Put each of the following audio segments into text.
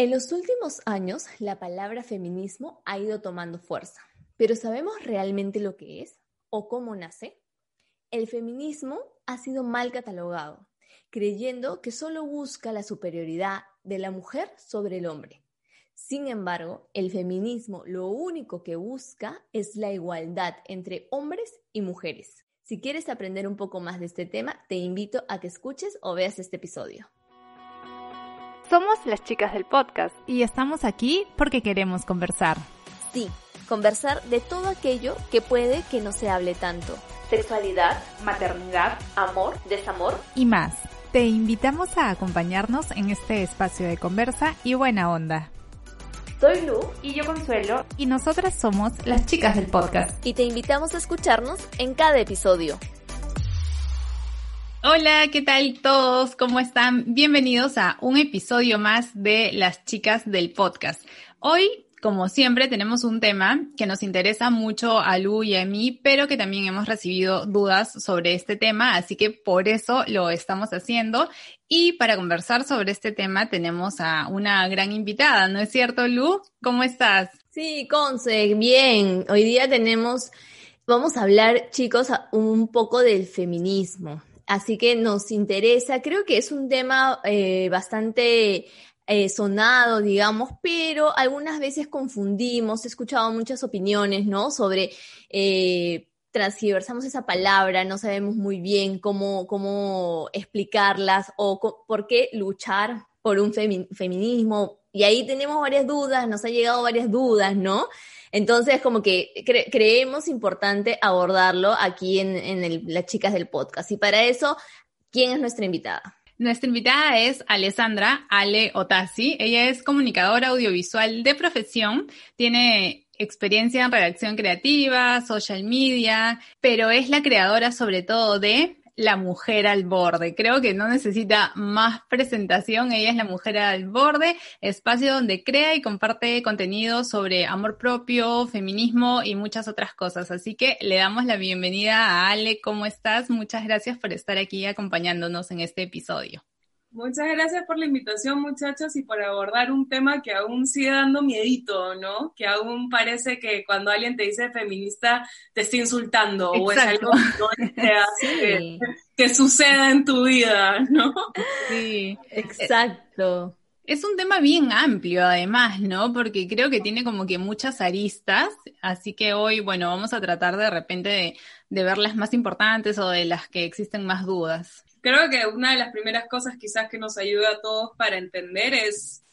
En los últimos años, la palabra feminismo ha ido tomando fuerza, pero ¿sabemos realmente lo que es o cómo nace? El feminismo ha sido mal catalogado, creyendo que solo busca la superioridad de la mujer sobre el hombre. Sin embargo, el feminismo lo único que busca es la igualdad entre hombres y mujeres. Si quieres aprender un poco más de este tema, te invito a que escuches o veas este episodio. Somos las chicas del podcast y estamos aquí porque queremos conversar. Sí, conversar de todo aquello que puede que no se hable tanto. Sexualidad, maternidad, amor, desamor y más. Te invitamos a acompañarnos en este espacio de conversa y buena onda. Soy Lu y yo Consuelo y nosotras somos las chicas del podcast. Y te invitamos a escucharnos en cada episodio. Hola, ¿qué tal todos? ¿Cómo están? Bienvenidos a un episodio más de Las Chicas del Podcast. Hoy, como siempre, tenemos un tema que nos interesa mucho a Lu y a mí, pero que también hemos recibido dudas sobre este tema, así que por eso lo estamos haciendo. Y para conversar sobre este tema tenemos a una gran invitada, ¿no es cierto, Lu? ¿Cómo estás? Sí, Conce, bien. Hoy día tenemos, vamos a hablar, chicos, un poco del feminismo. Así que nos interesa, creo que es un tema eh, bastante eh, sonado, digamos, pero algunas veces confundimos, he escuchado muchas opiniones, ¿no? Sobre, eh, transversamos esa palabra, no sabemos muy bien cómo, cómo explicarlas o por qué luchar por un feminismo. Y ahí tenemos varias dudas, nos ha llegado varias dudas, ¿no? Entonces, como que creemos importante abordarlo aquí en, las chicas del podcast. Y para eso, ¿quién es nuestra invitada? Nuestra invitada es Alessandra Ale Otasi. Ella es comunicadora audiovisual de profesión, tiene experiencia en redacción creativa, social media, pero es la creadora sobre todo de la mujer al borde. Creo que no necesita más presentación. Ella es la mujer al borde, espacio donde crea y comparte contenido sobre amor propio, feminismo y muchas otras cosas. Así que le damos la bienvenida a Ale. ¿Cómo estás? Muchas gracias por estar aquí acompañándonos en este episodio. Muchas gracias por la invitación, muchachos, y por abordar un tema que aún sigue dando miedito, ¿no? Que aún parece que cuando alguien te dice feminista te está insultando o es algo que, que suceda en tu vida, ¿no? Sí, exacto. Es un tema bien amplio además, ¿no? Porque creo que tiene como que muchas aristas, así que hoy, bueno, vamos a tratar de repente de, de ver las más importantes o de las que existen más dudas creo que una de las primeras cosas quizás que nos ayuda a todos para entender es,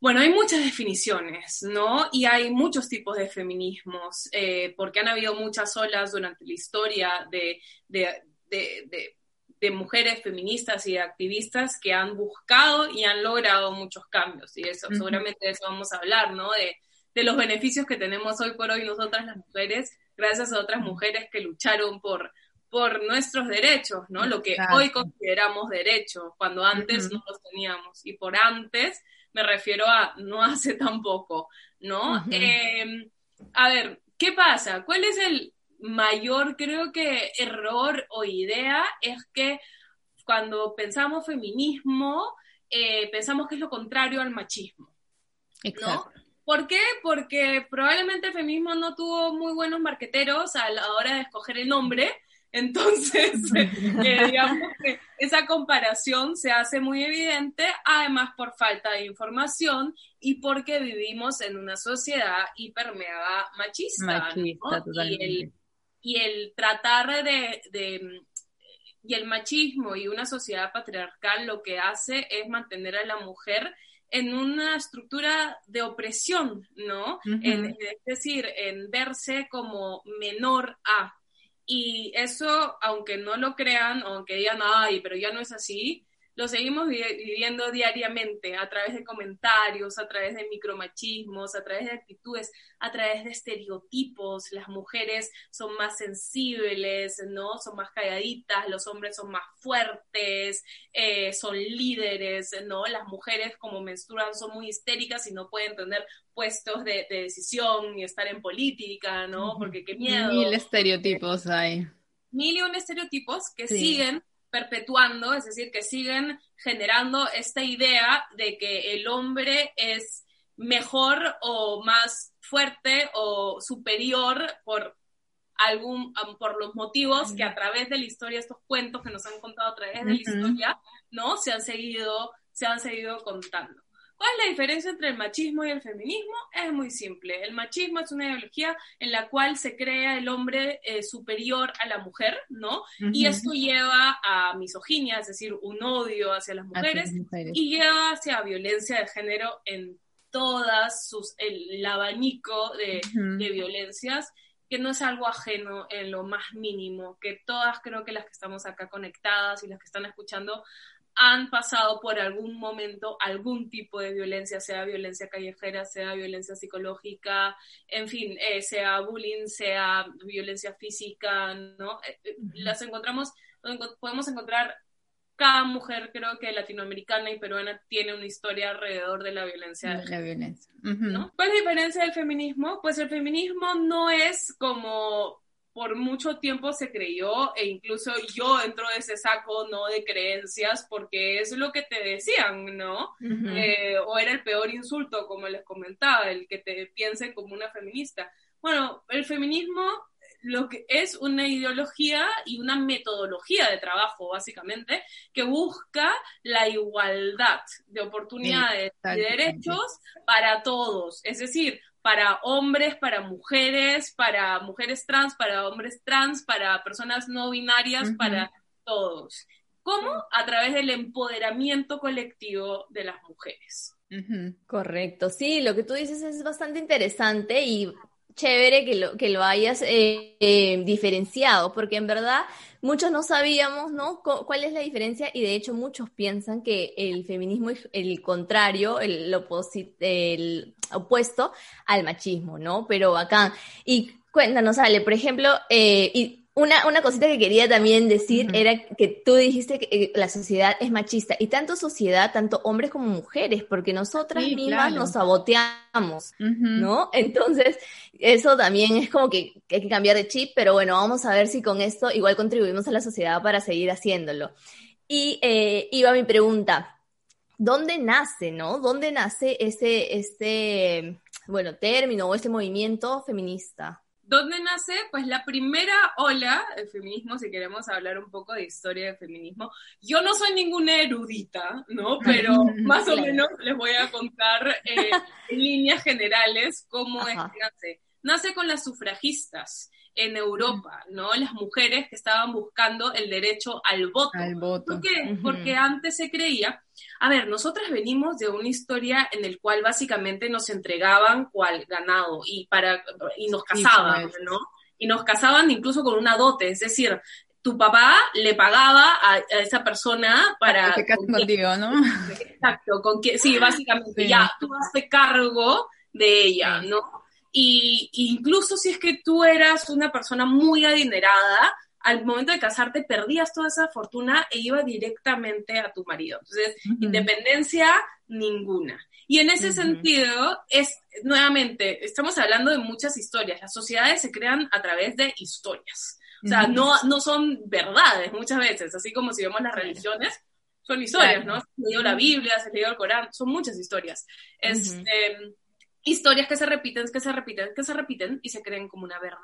bueno, hay muchas definiciones, ¿no? Y hay muchos tipos de feminismos, eh, porque han habido muchas olas durante la historia de, de, de, de, mujeres feministas y activistas que han buscado y han logrado muchos cambios. Y eso, seguramente de eso vamos a hablar, ¿no? De, de los beneficios que tenemos hoy por hoy nosotras las mujeres, gracias a otras mujeres que lucharon por por nuestros derechos, ¿no? Lo que hoy consideramos derechos, cuando antes no los teníamos. Y por antes me refiero a no hace tampoco, ¿no? Em, a ver, ¿qué pasa? ¿Cuál es el mayor, creo que, error o idea? Es que cuando pensamos feminismo, eh, pensamos que es lo contrario al machismo. ¿no? ¿Por qué? Porque probablemente el feminismo no tuvo muy buenos marqueteros a la hora de escoger el nombre entonces, eh, digamos que esa comparación se hace muy evidente, además por falta de información y porque vivimos en una sociedad hipermeada machista. Machista, totalmente. Y el, tratar de, de, y el machismo y una sociedad patriarcal lo que hace es mantener a la mujer en una estructura de opresión, ¿no? es decir, en verse como menor a, y eso, aunque no lo crean, aunque digan, ay, pero ya no es así, lo seguimos viviendo diariamente a través de comentarios, a través de micromachismos, a través de actitudes, a través de estereotipos. Las mujeres son más sensibles, ¿no? Son más calladitas, los hombres son más fuertes, eh, son líderes, ¿no? Las mujeres como menstruan son muy histéricas y no pueden tener puestos de, decisión ni estar en política, ¿no? Porque qué miedo. Mil estereotipos hay. Mil y un estereotipos que siguen perpetuando, es decir, que siguen generando esta idea de que el hombre es mejor o más fuerte o superior por algún por los motivos que a través de la historia estos cuentos que nos han contado a través de la historia no se han seguido se han seguido contando ¿Cuál es la diferencia entre el machismo y el feminismo? Es muy simple. El machismo es una ideología en la cual se crea el hombre eh, superior a la mujer, ¿no? Y esto lleva a misoginia, es decir, un odio hacia las mujeres, y lleva hacia violencia de género en todas sus, el, abanico de, de violencias que no es algo ajeno en lo más mínimo, que todas creo que las que estamos acá conectadas y las que están escuchando han pasado por algún momento algún tipo de violencia, sea violencia callejera, sea violencia psicológica, en fin, eh, sea bullying, sea violencia física, ¿no? Eh, eh, las encontramos, podemos encontrar cada mujer, creo que latinoamericana y peruana, tiene una historia alrededor de la violencia. De la violencia. ¿no? ¿Cuál es la diferencia del feminismo? Pues el feminismo no es como por mucho tiempo se creyó e incluso yo entro de ese saco no de creencias porque es lo que te decían, ¿no? Eh, o era el peor insulto, como les comentaba, el que te piensen como una feminista. Bueno, el feminismo lo que es una ideología y una metodología de trabajo, básicamente, que busca la igualdad de oportunidades y derechos para todos. Es decir, para hombres, para mujeres, para mujeres trans, para hombres trans, para personas no binarias, para todos. ¿Cómo? A través del empoderamiento colectivo de las mujeres. Correcto, sí, lo que tú dices es bastante interesante y chévere que lo, que lo hayas eh, eh, diferenciado, porque en verdad muchos no sabíamos, ¿no? ¿Cuál es la diferencia? Y de hecho muchos piensan que el feminismo es el contrario, el, opuesto al machismo, ¿no? Pero acá, y cuéntanos, Ale, por ejemplo, eh, y una, una cosita que quería también decir era que tú dijiste que eh, la sociedad es machista y tanto sociedad, tanto hombres como mujeres, porque nosotras mismas nos saboteamos, ¿no? Entonces, eso también es como que, hay que cambiar de chip, pero bueno, vamos a ver si con esto igual contribuimos a la sociedad para seguir haciéndolo. Y eh, iba mi pregunta, ¿dónde nace, no? ¿Dónde nace ese, este, bueno, término o ese movimiento feminista? ¿Dónde nace? Pues la primera ola del feminismo, si queremos hablar un poco de historia del feminismo. Yo no soy ninguna erudita, ¿no? Pero más o menos les voy a contar eh, en líneas generales cómo es que nace. Nace con las sufragistas en Europa, ¿no? Las mujeres que estaban buscando el derecho al voto. Al voto. ¿Por qué? Porque antes se creía, a ver, nosotras venimos de una historia en el cual básicamente nos entregaban cual ganado y para y nos casaban, ¿no? Y nos casaban incluso con una dote, es decir, tu papá le pagaba a, esa persona para... Que contigo, ¿no? Exacto, con que, sí, básicamente ya, tú haces cargo de ella, ¿no? Y, incluso si es que tú eras una persona muy adinerada, al momento de casarte perdías toda esa fortuna e iba directamente a tu marido. Entonces, independencia ninguna. Y en ese sentido, es nuevamente, estamos hablando de muchas historias. Las sociedades se crean a través de historias. O sea, no, no son verdades muchas veces, así como si vemos las religiones, son historias, ¿no? Se leído la Biblia, se leído el Corán, son muchas historias. Este, historias que se repiten, que se repiten, que se repiten y se creen como una verdad.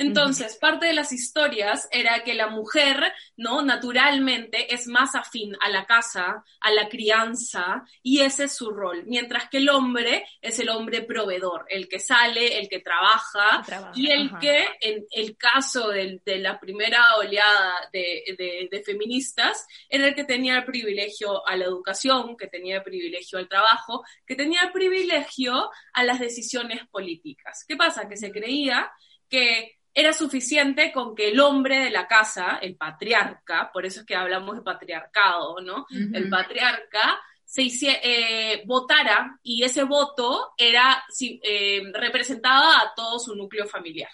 Entonces, parte de las historias era que la mujer, ¿no? Naturalmente es más afín a la casa, a la crianza, y ese es su rol. Mientras que el hombre es el hombre proveedor, el que sale, el que trabaja, y el que, en el caso de, la primera oleada de, de, feministas, era el que tenía el privilegio a la educación, que tenía el privilegio al trabajo, que tenía el privilegio a las decisiones políticas. ¿Qué pasa? Que se creía que era suficiente con que el hombre de la casa, el patriarca, por eso es que hablamos de patriarcado, ¿no? El patriarca se eh, votara y ese voto era eh, representaba a todo su núcleo familiar.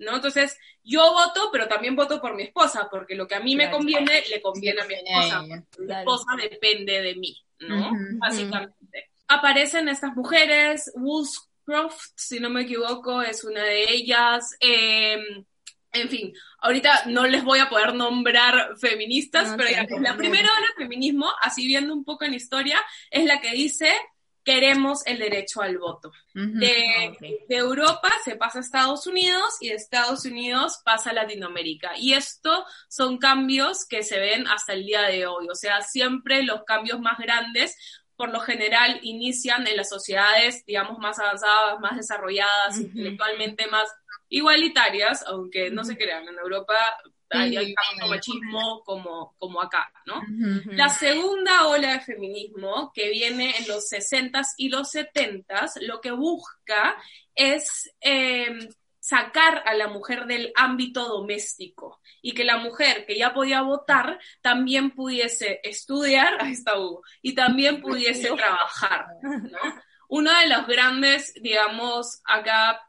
¿no? Entonces, yo voto, pero también voto por mi esposa, porque lo que a mí me conviene, le conviene a mi esposa. Mi esposa depende de mí, ¿no? Básicamente. Aparecen estas mujeres, Wollstonecraft, si no me equivoco, es una de ellas. Em, En fin, ahorita no les voy a poder nombrar feministas, pero la primera ola de feminismo, así viendo un poco en historia, es la que dice queremos el derecho al voto. de, de, Europa se pasa a Estados Unidos y de Estados Unidos pasa a Latinoamérica. Y esto son cambios que se ven hasta el día de hoy. O sea, siempre los cambios más grandes por lo general inician en las sociedades, digamos, más avanzadas, más desarrolladas, intelectualmente más igualitarias, aunque no se crean, en Europa hay, tanto machismo como, como acá, ¿no? La segunda ola de feminismo, que viene en los 60s y los 70s, lo que busca es em, sacar a la mujer del ámbito doméstico y que la mujer que ya podía votar también pudiese estudiar, ahí está Hugo, y también pudiese trabajar, ¿no? Uno de los grandes, digamos, acá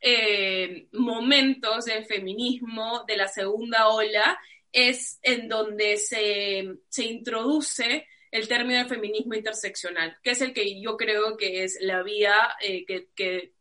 eh, momentos del feminismo de la segunda ola es en donde se, se introduce el término de feminismo interseccional, que es el que yo creo que es la vía eh, que, que,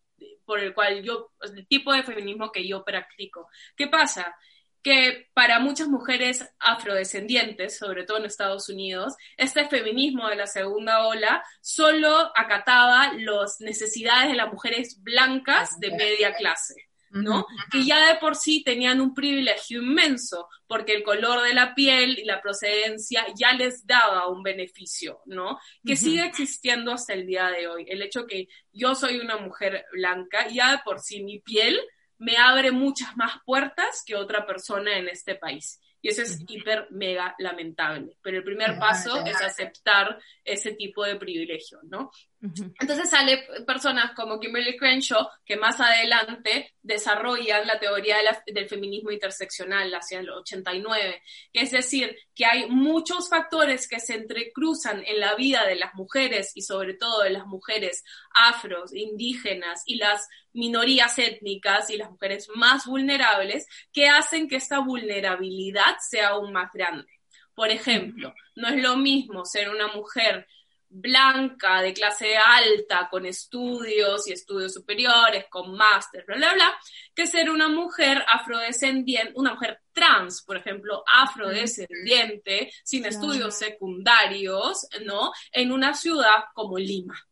por el cual yo, el tipo de feminismo que yo practico. ¿Qué pasa? que para muchas mujeres afrodescendientes, sobre todo en Estados Unidos, este feminismo de la segunda ola solo acataba las necesidades de las mujeres blancas de media clase. ¿No? Que ya de por sí tenían un privilegio inmenso, porque el color de la piel y la procedencia ya les daba un beneficio, ¿no? Que sigue existiendo hasta el día de hoy. El hecho que yo soy una mujer blanca, ya de por sí mi piel me abre muchas más puertas que otra persona en este país. Y eso es hiper, mega lamentable. Pero el primer paso es aceptar ese tipo de privilegio, ¿no? Entonces sale personas como Kimberly Crenshaw que más adelante desarrollan la teoría del feminismo interseccional hacia el 89, que es decir, que hay muchos factores que se entrecruzan en la vida de las mujeres y sobre todo de las mujeres afros, indígenas y las minorías étnicas y las mujeres más vulnerables que hacen que esta vulnerabilidad sea aún más grande. Por ejemplo, no es lo mismo ser una mujer blanca, de clase alta, con estudios y estudios superiores, con máster, bla, bla, bla, que ser una mujer afrodescendiente, una mujer trans, por ejemplo, afrodescendiente, sin estudios secundarios, ¿no? En una ciudad como Lima.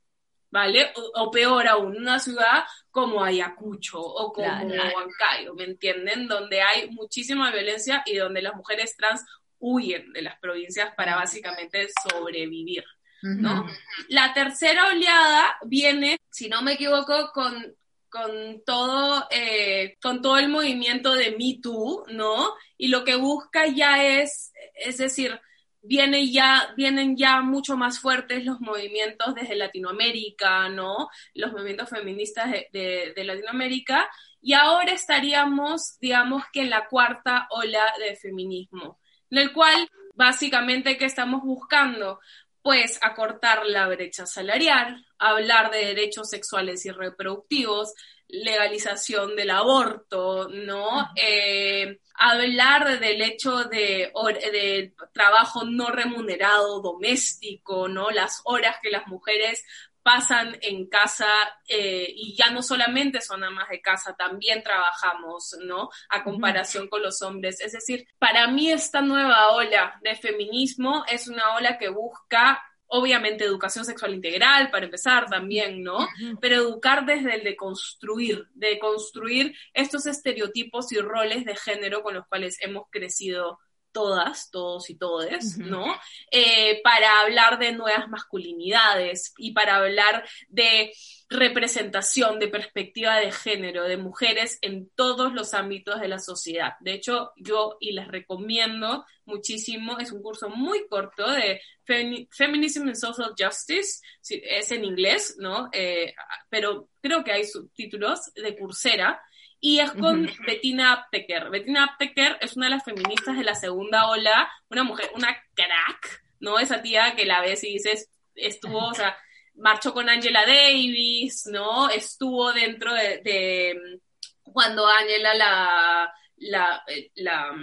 ¿Vale? O, peor aún, una ciudad como Ayacucho o como Huancayo, ¿me entienden? Donde hay muchísima violencia y donde las mujeres trans huyen de las provincias para básicamente sobrevivir. ¿no? La tercera oleada viene, si no me equivoco, con, con todo, eh, con todo el movimiento de Me Too, ¿no? Y lo que busca ya es, es decir, viene ya, vienen ya mucho más fuertes los movimientos desde Latinoamérica, ¿no? Los movimientos feministas de, Latinoamérica. Y ahora estaríamos, digamos que en la cuarta ola de feminismo, en el cual básicamente, ¿qué estamos buscando? pues acortar la brecha salarial, hablar de derechos sexuales y reproductivos, legalización del aborto, ¿no? Eh, hablar del hecho de, de, trabajo no remunerado doméstico, ¿no? Las horas que las mujeres pasan en casa eh, y ya no solamente son amas de casa, también trabajamos, ¿no? A comparación con los hombres. Es decir, para mí esta nueva ola de feminismo es una ola que busca obviamente educación sexual integral, para empezar también, ¿no? Pero educar desde el de construir, de construir estos estereotipos y roles de género con los cuales hemos crecido todas, todos y todes, ¿no? Eh, para hablar de nuevas masculinidades y para hablar de representación, de perspectiva de género, de mujeres en todos los ámbitos de la sociedad. De hecho, yo y les recomiendo muchísimo, es un curso muy corto de Feminism and Social Justice, es en inglés, ¿no? Eh, pero creo que hay subtítulos de Coursera, y es con Bettina Apteker. Bettina Apteker es una de las feministas de la segunda ola, una mujer, una crack, ¿no? Esa tía que la ves y dices, estuvo, o sea, marchó con Angela Davis, ¿no? Estuvo dentro de, cuando Angela la, la, la,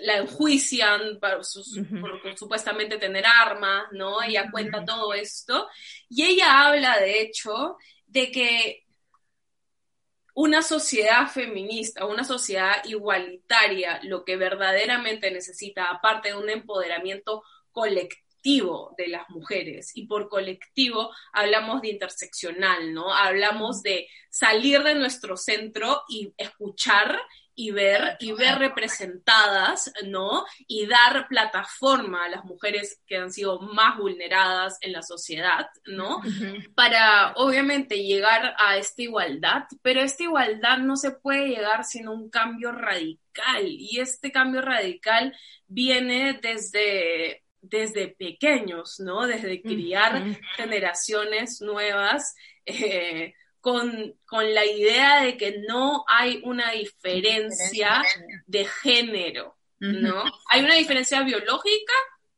la enjuician por, supuestamente tener armas, ¿no? Ella cuenta todo esto. Y ella habla, de hecho, de que una sociedad feminista, una sociedad igualitaria, lo que verdaderamente necesita, aparte de un empoderamiento colectivo de las mujeres, y por colectivo hablamos de interseccional, ¿no? Hablamos de salir de nuestro centro y escuchar y ver y ver representadas, ¿no? Y dar plataforma a las mujeres que han sido más vulneradas en la sociedad, ¿no? Para obviamente llegar a esta igualdad, pero esta igualdad no se puede llegar sin un cambio radical y este cambio radical viene desde desde pequeños, ¿no? Desde criar generaciones nuevas. Eh, con, la idea de que no hay una diferencia de género, ¿no? ¿Hay una diferencia biológica?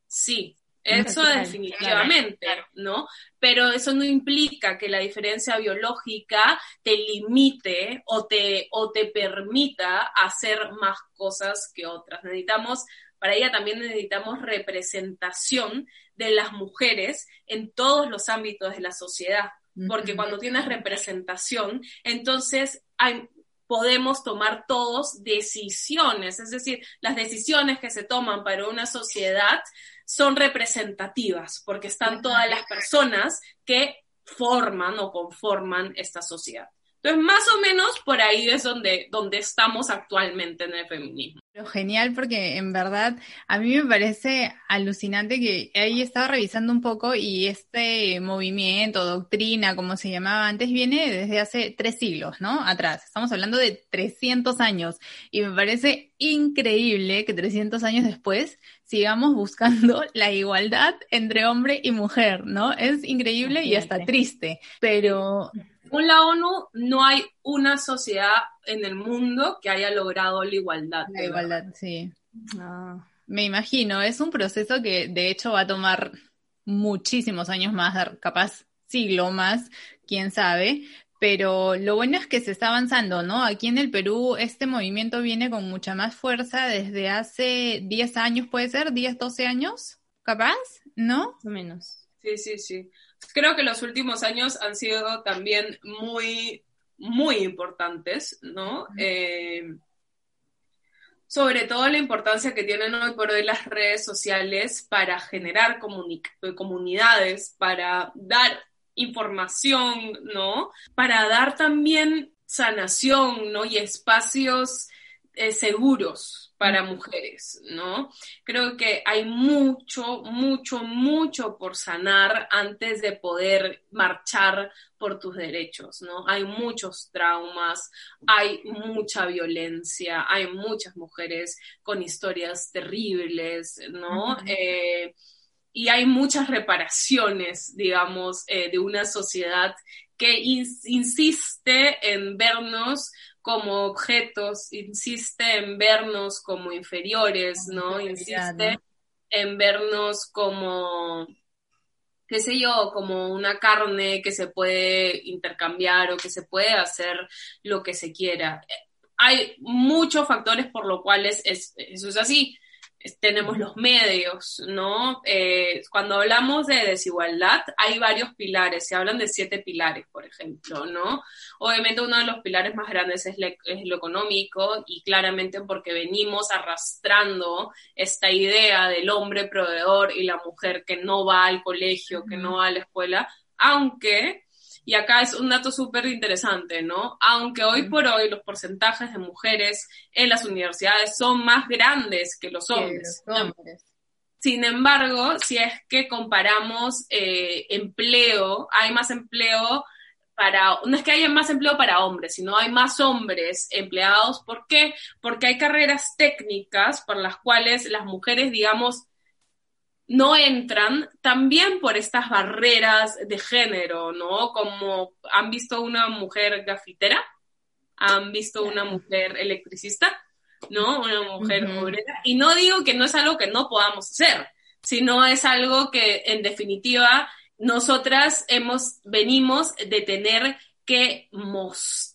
Sí, eso definitivamente, ¿no? Pero eso no implica que la diferencia biológica te limite o te, o te permita hacer más cosas que otras. Necesitamos, para ella también necesitamos representación de las mujeres en todos los ámbitos de la sociedad porque cuando tienes representación, entonces podemos tomar todos decisiones, es decir, las decisiones que se toman para una sociedad son representativas, porque están todas las personas que forman o conforman esta sociedad. Entonces, más o menos por ahí es donde, donde estamos actualmente en el feminismo. Pero genial porque en verdad a mí me parece alucinante que ahí estaba revisando un poco y este movimiento, doctrina, como se llamaba antes, viene desde hace tres siglos, ¿no? Atrás. Estamos hablando de 300 años y me parece increíble que 300 años después sigamos buscando la igualdad entre hombre y mujer, ¿no? Es increíble y hasta triste, pero según la ONU, no hay una sociedad en el mundo que haya logrado la igualdad. La igualdad, sí. Ah. Me imagino, es un proceso que de hecho va a tomar muchísimos años más, capaz siglo más, quién sabe, pero lo bueno es que se está avanzando, ¿no? Aquí en el Perú este movimiento viene con mucha más fuerza desde hace 10 años, puede ser, 10, 12 años, capaz, ¿no? Más o menos. Sí, sí, sí. Creo que los últimos años han sido también muy, muy importantes, ¿no? Eh, sobre todo la importancia que tienen hoy por hoy las redes sociales para generar comunidades, para dar información, ¿no? Para dar también sanación, ¿no? Y espacios eh, seguros, para mujeres, ¿no? Creo que hay mucho, mucho, mucho por sanar antes de poder marchar por tus derechos, ¿no? Hay muchos traumas, hay mucha violencia, hay muchas mujeres con historias terribles, ¿no? Eh, y hay muchas reparaciones, digamos, eh, de una sociedad que insiste en vernos como objetos, insiste en vernos como inferiores, ¿no? Insiste en vernos como, qué sé yo, como una carne que se puede intercambiar o que se puede hacer lo que se quiera. Hay muchos factores por los cuales eso es así tenemos los medios, ¿no? Eh, cuando hablamos de desigualdad, hay varios pilares, se hablan de siete pilares, por ejemplo, ¿no? Obviamente uno de los pilares más grandes es, es lo económico y claramente porque venimos arrastrando esta idea del hombre proveedor y la mujer que no va al colegio, que no va a la escuela, aunque y acá es un dato súper interesante, ¿no? Aunque hoy por hoy los porcentajes de mujeres en las universidades son más grandes que los hombres. Sin embargo, si es que comparamos eh, empleo, hay más empleo para, no es que haya más empleo para hombres, sino hay más hombres empleados. ¿Por qué? Porque hay carreras técnicas por las cuales las mujeres, digamos, no entran también por estas barreras de género, ¿no? Como han visto una mujer gafitera, han visto una mujer electricista, ¿no? Una mujer obrera. Y no digo que no es algo que no podamos hacer, sino es algo que en definitiva nosotras hemos, venimos de tener que mostrar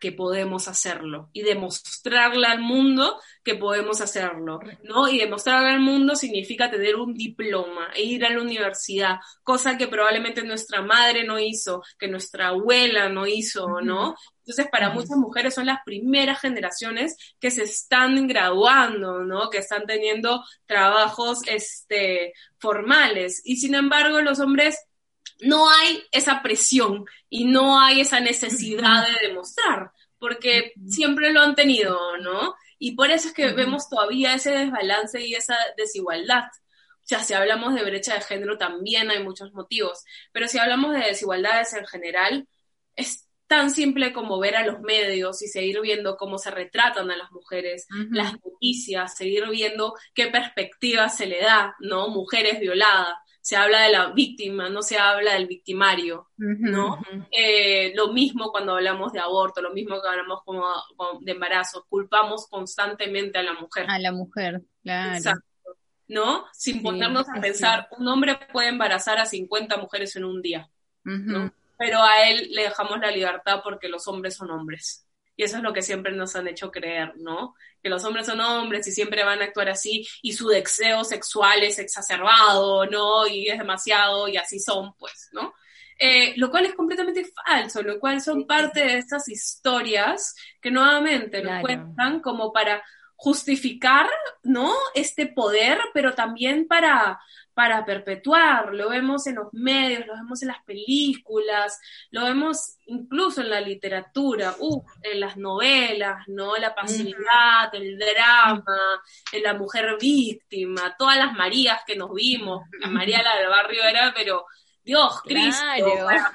que podemos hacerlo y demostrarle al mundo que podemos hacerlo, ¿no? Y demostrarle al mundo significa tener un diploma e ir a la universidad, cosa que probablemente nuestra madre no hizo, que nuestra abuela no hizo, ¿no? Entonces, para muchas mujeres son las primeras generaciones que se están graduando, ¿no? Que están teniendo trabajos, este, formales. Y sin embargo, los hombres no hay esa presión y no hay esa necesidad de demostrar, porque siempre lo han tenido, ¿no? Y por eso es que vemos todavía ese desbalance y esa desigualdad. O sea, si hablamos de brecha de género también hay muchos motivos, pero si hablamos de desigualdades en general, es tan simple como ver a los medios y seguir viendo cómo se retratan a las mujeres, las noticias, seguir viendo qué perspectiva se le da, ¿no? Mujeres violadas, se habla de la víctima, no se habla del victimario, ¿no? Eh, lo mismo cuando hablamos de aborto, lo mismo que hablamos como, de embarazo, culpamos constantemente a la mujer. A la mujer, claro. Exacto. ¿No? Sin ponernos a pensar, un hombre puede embarazar a 50 mujeres en un día, ¿no? Pero a él le dejamos la libertad porque los hombres son hombres. Y eso es lo que siempre nos han hecho creer, ¿no? Que los hombres son hombres y siempre van a actuar así y su deseo sexual es exacerbado, ¿no? Y es demasiado y así son, pues, ¿no? Eh, lo cual es completamente falso, lo cual son parte de estas historias que nuevamente nos cuentan como para justificar, ¿no? Este poder, pero también para, para perpetuar. Lo vemos en los medios, lo vemos en las películas, lo vemos incluso en la literatura, en las novelas, ¿no? La pasividad, el drama, en la mujer víctima, todas las Marías que nos vimos. La María la del barrio era, pero Dios, Cristo,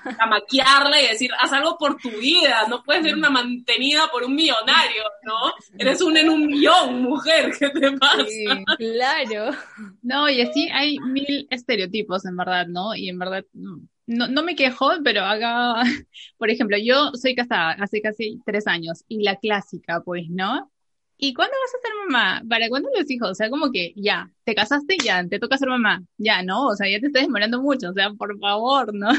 para, maquiarla y decir, haz algo por tu vida, no puedes ser una mantenida por un millonario, ¿no? Eres un en un millón, mujer, ¿qué te pasa? claro. No, y así hay mil estereotipos, en verdad, ¿no? Y en verdad, no, no me quejo, pero haga, por ejemplo, yo soy casada hace casi tres años y la clásica, pues, ¿no? ¿Y cuándo vas a ser mamá? ¿Para cuándo los hijos? O sea, como que ya, te casaste, ya, te toca ser mamá, ya, ¿no? O sea, ya te estás demorando mucho, o sea, por favor, ¿no?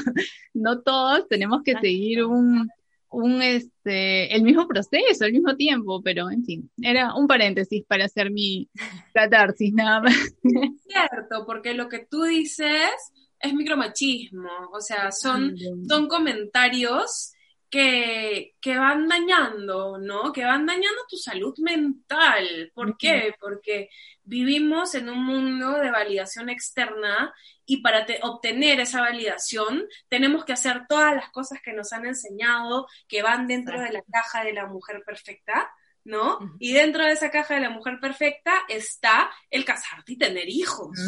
No todos tenemos que seguir un, un, este, el mismo proceso, al mismo tiempo, pero en fin, era un paréntesis para hacer mi catarsis, nada más. Cierto, porque lo que tú dices es micromachismo, o sea, son, son comentarios que, que, van dañando, ¿no? Que van dañando tu salud mental. ¿Por qué? Porque vivimos en un mundo de validación externa y para obtener esa validación tenemos que hacer todas las cosas que nos han enseñado que van dentro de la caja de la mujer perfecta ¿no? Y dentro de esa caja de la mujer perfecta está el casarte y tener hijos,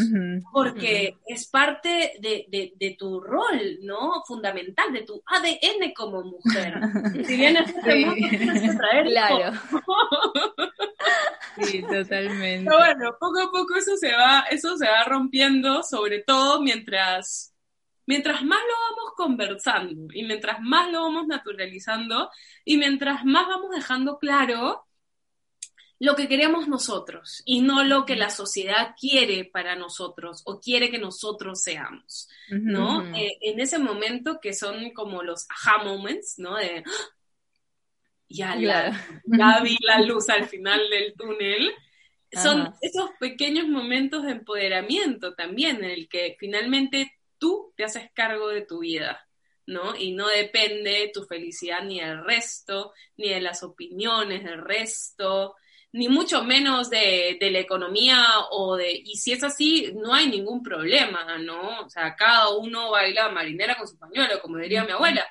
porque es parte de, tu rol, ¿no? Fundamental, de tu ADN como mujer. si vienes este mundo, tienes que traer Claro. sí, totalmente. Pero bueno, poco a poco eso se va, eso se va rompiendo, sobre todo mientras mientras más lo vamos conversando y mientras más lo vamos naturalizando y mientras más vamos dejando claro lo que queremos nosotros y no lo que la sociedad quiere para nosotros o quiere que nosotros seamos, ¿no? Eh, en ese momento que son como los aha moments, ¿no? De, ¡Ah! ya, ya vi la luz al final del túnel. Son esos pequeños momentos de empoderamiento también en el que finalmente tú te haces cargo de tu vida. ¿no? Y no depende tu felicidad ni del resto, ni de las opiniones del resto, ni mucho menos de, la economía o de, y si es así, no hay ningún problema, ¿no? O sea, cada uno baila marinera con su pañuelo, como diría mi abuela,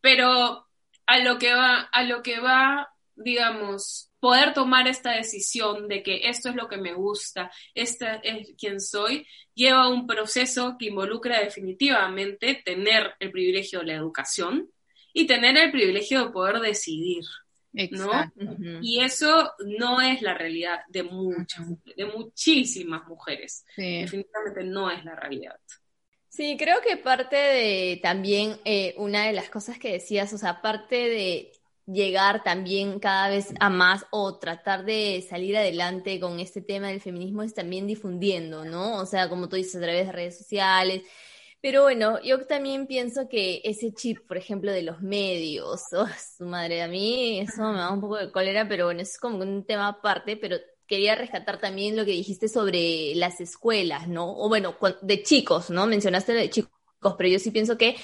pero a lo que va, a lo que va, digamos, poder tomar esta decisión de que esto es lo que me gusta, este es quien soy, lleva un proceso que involucra definitivamente tener el privilegio de la educación y tener el privilegio de poder decidir. ¿No? Y eso no es la realidad de muchas, de muchísimas mujeres. Definitivamente no es la realidad. Sí, creo que parte de también eh, una de las cosas que decías, o sea, parte de llegar también cada vez a más o tratar de salir adelante con este tema del feminismo es también difundiendo, ¿no? O sea, como tú dices, a través de redes sociales, Pero bueno, yo también pienso que ese chip, por ejemplo, de los medios, oh, su madre, a mí eso me da un poco de cólera, pero bueno, es como un tema aparte, pero quería rescatar también lo que dijiste sobre las escuelas, ¿no? O bueno, de chicos, ¿no? Mencionaste lo de chicos, pero yo sí pienso que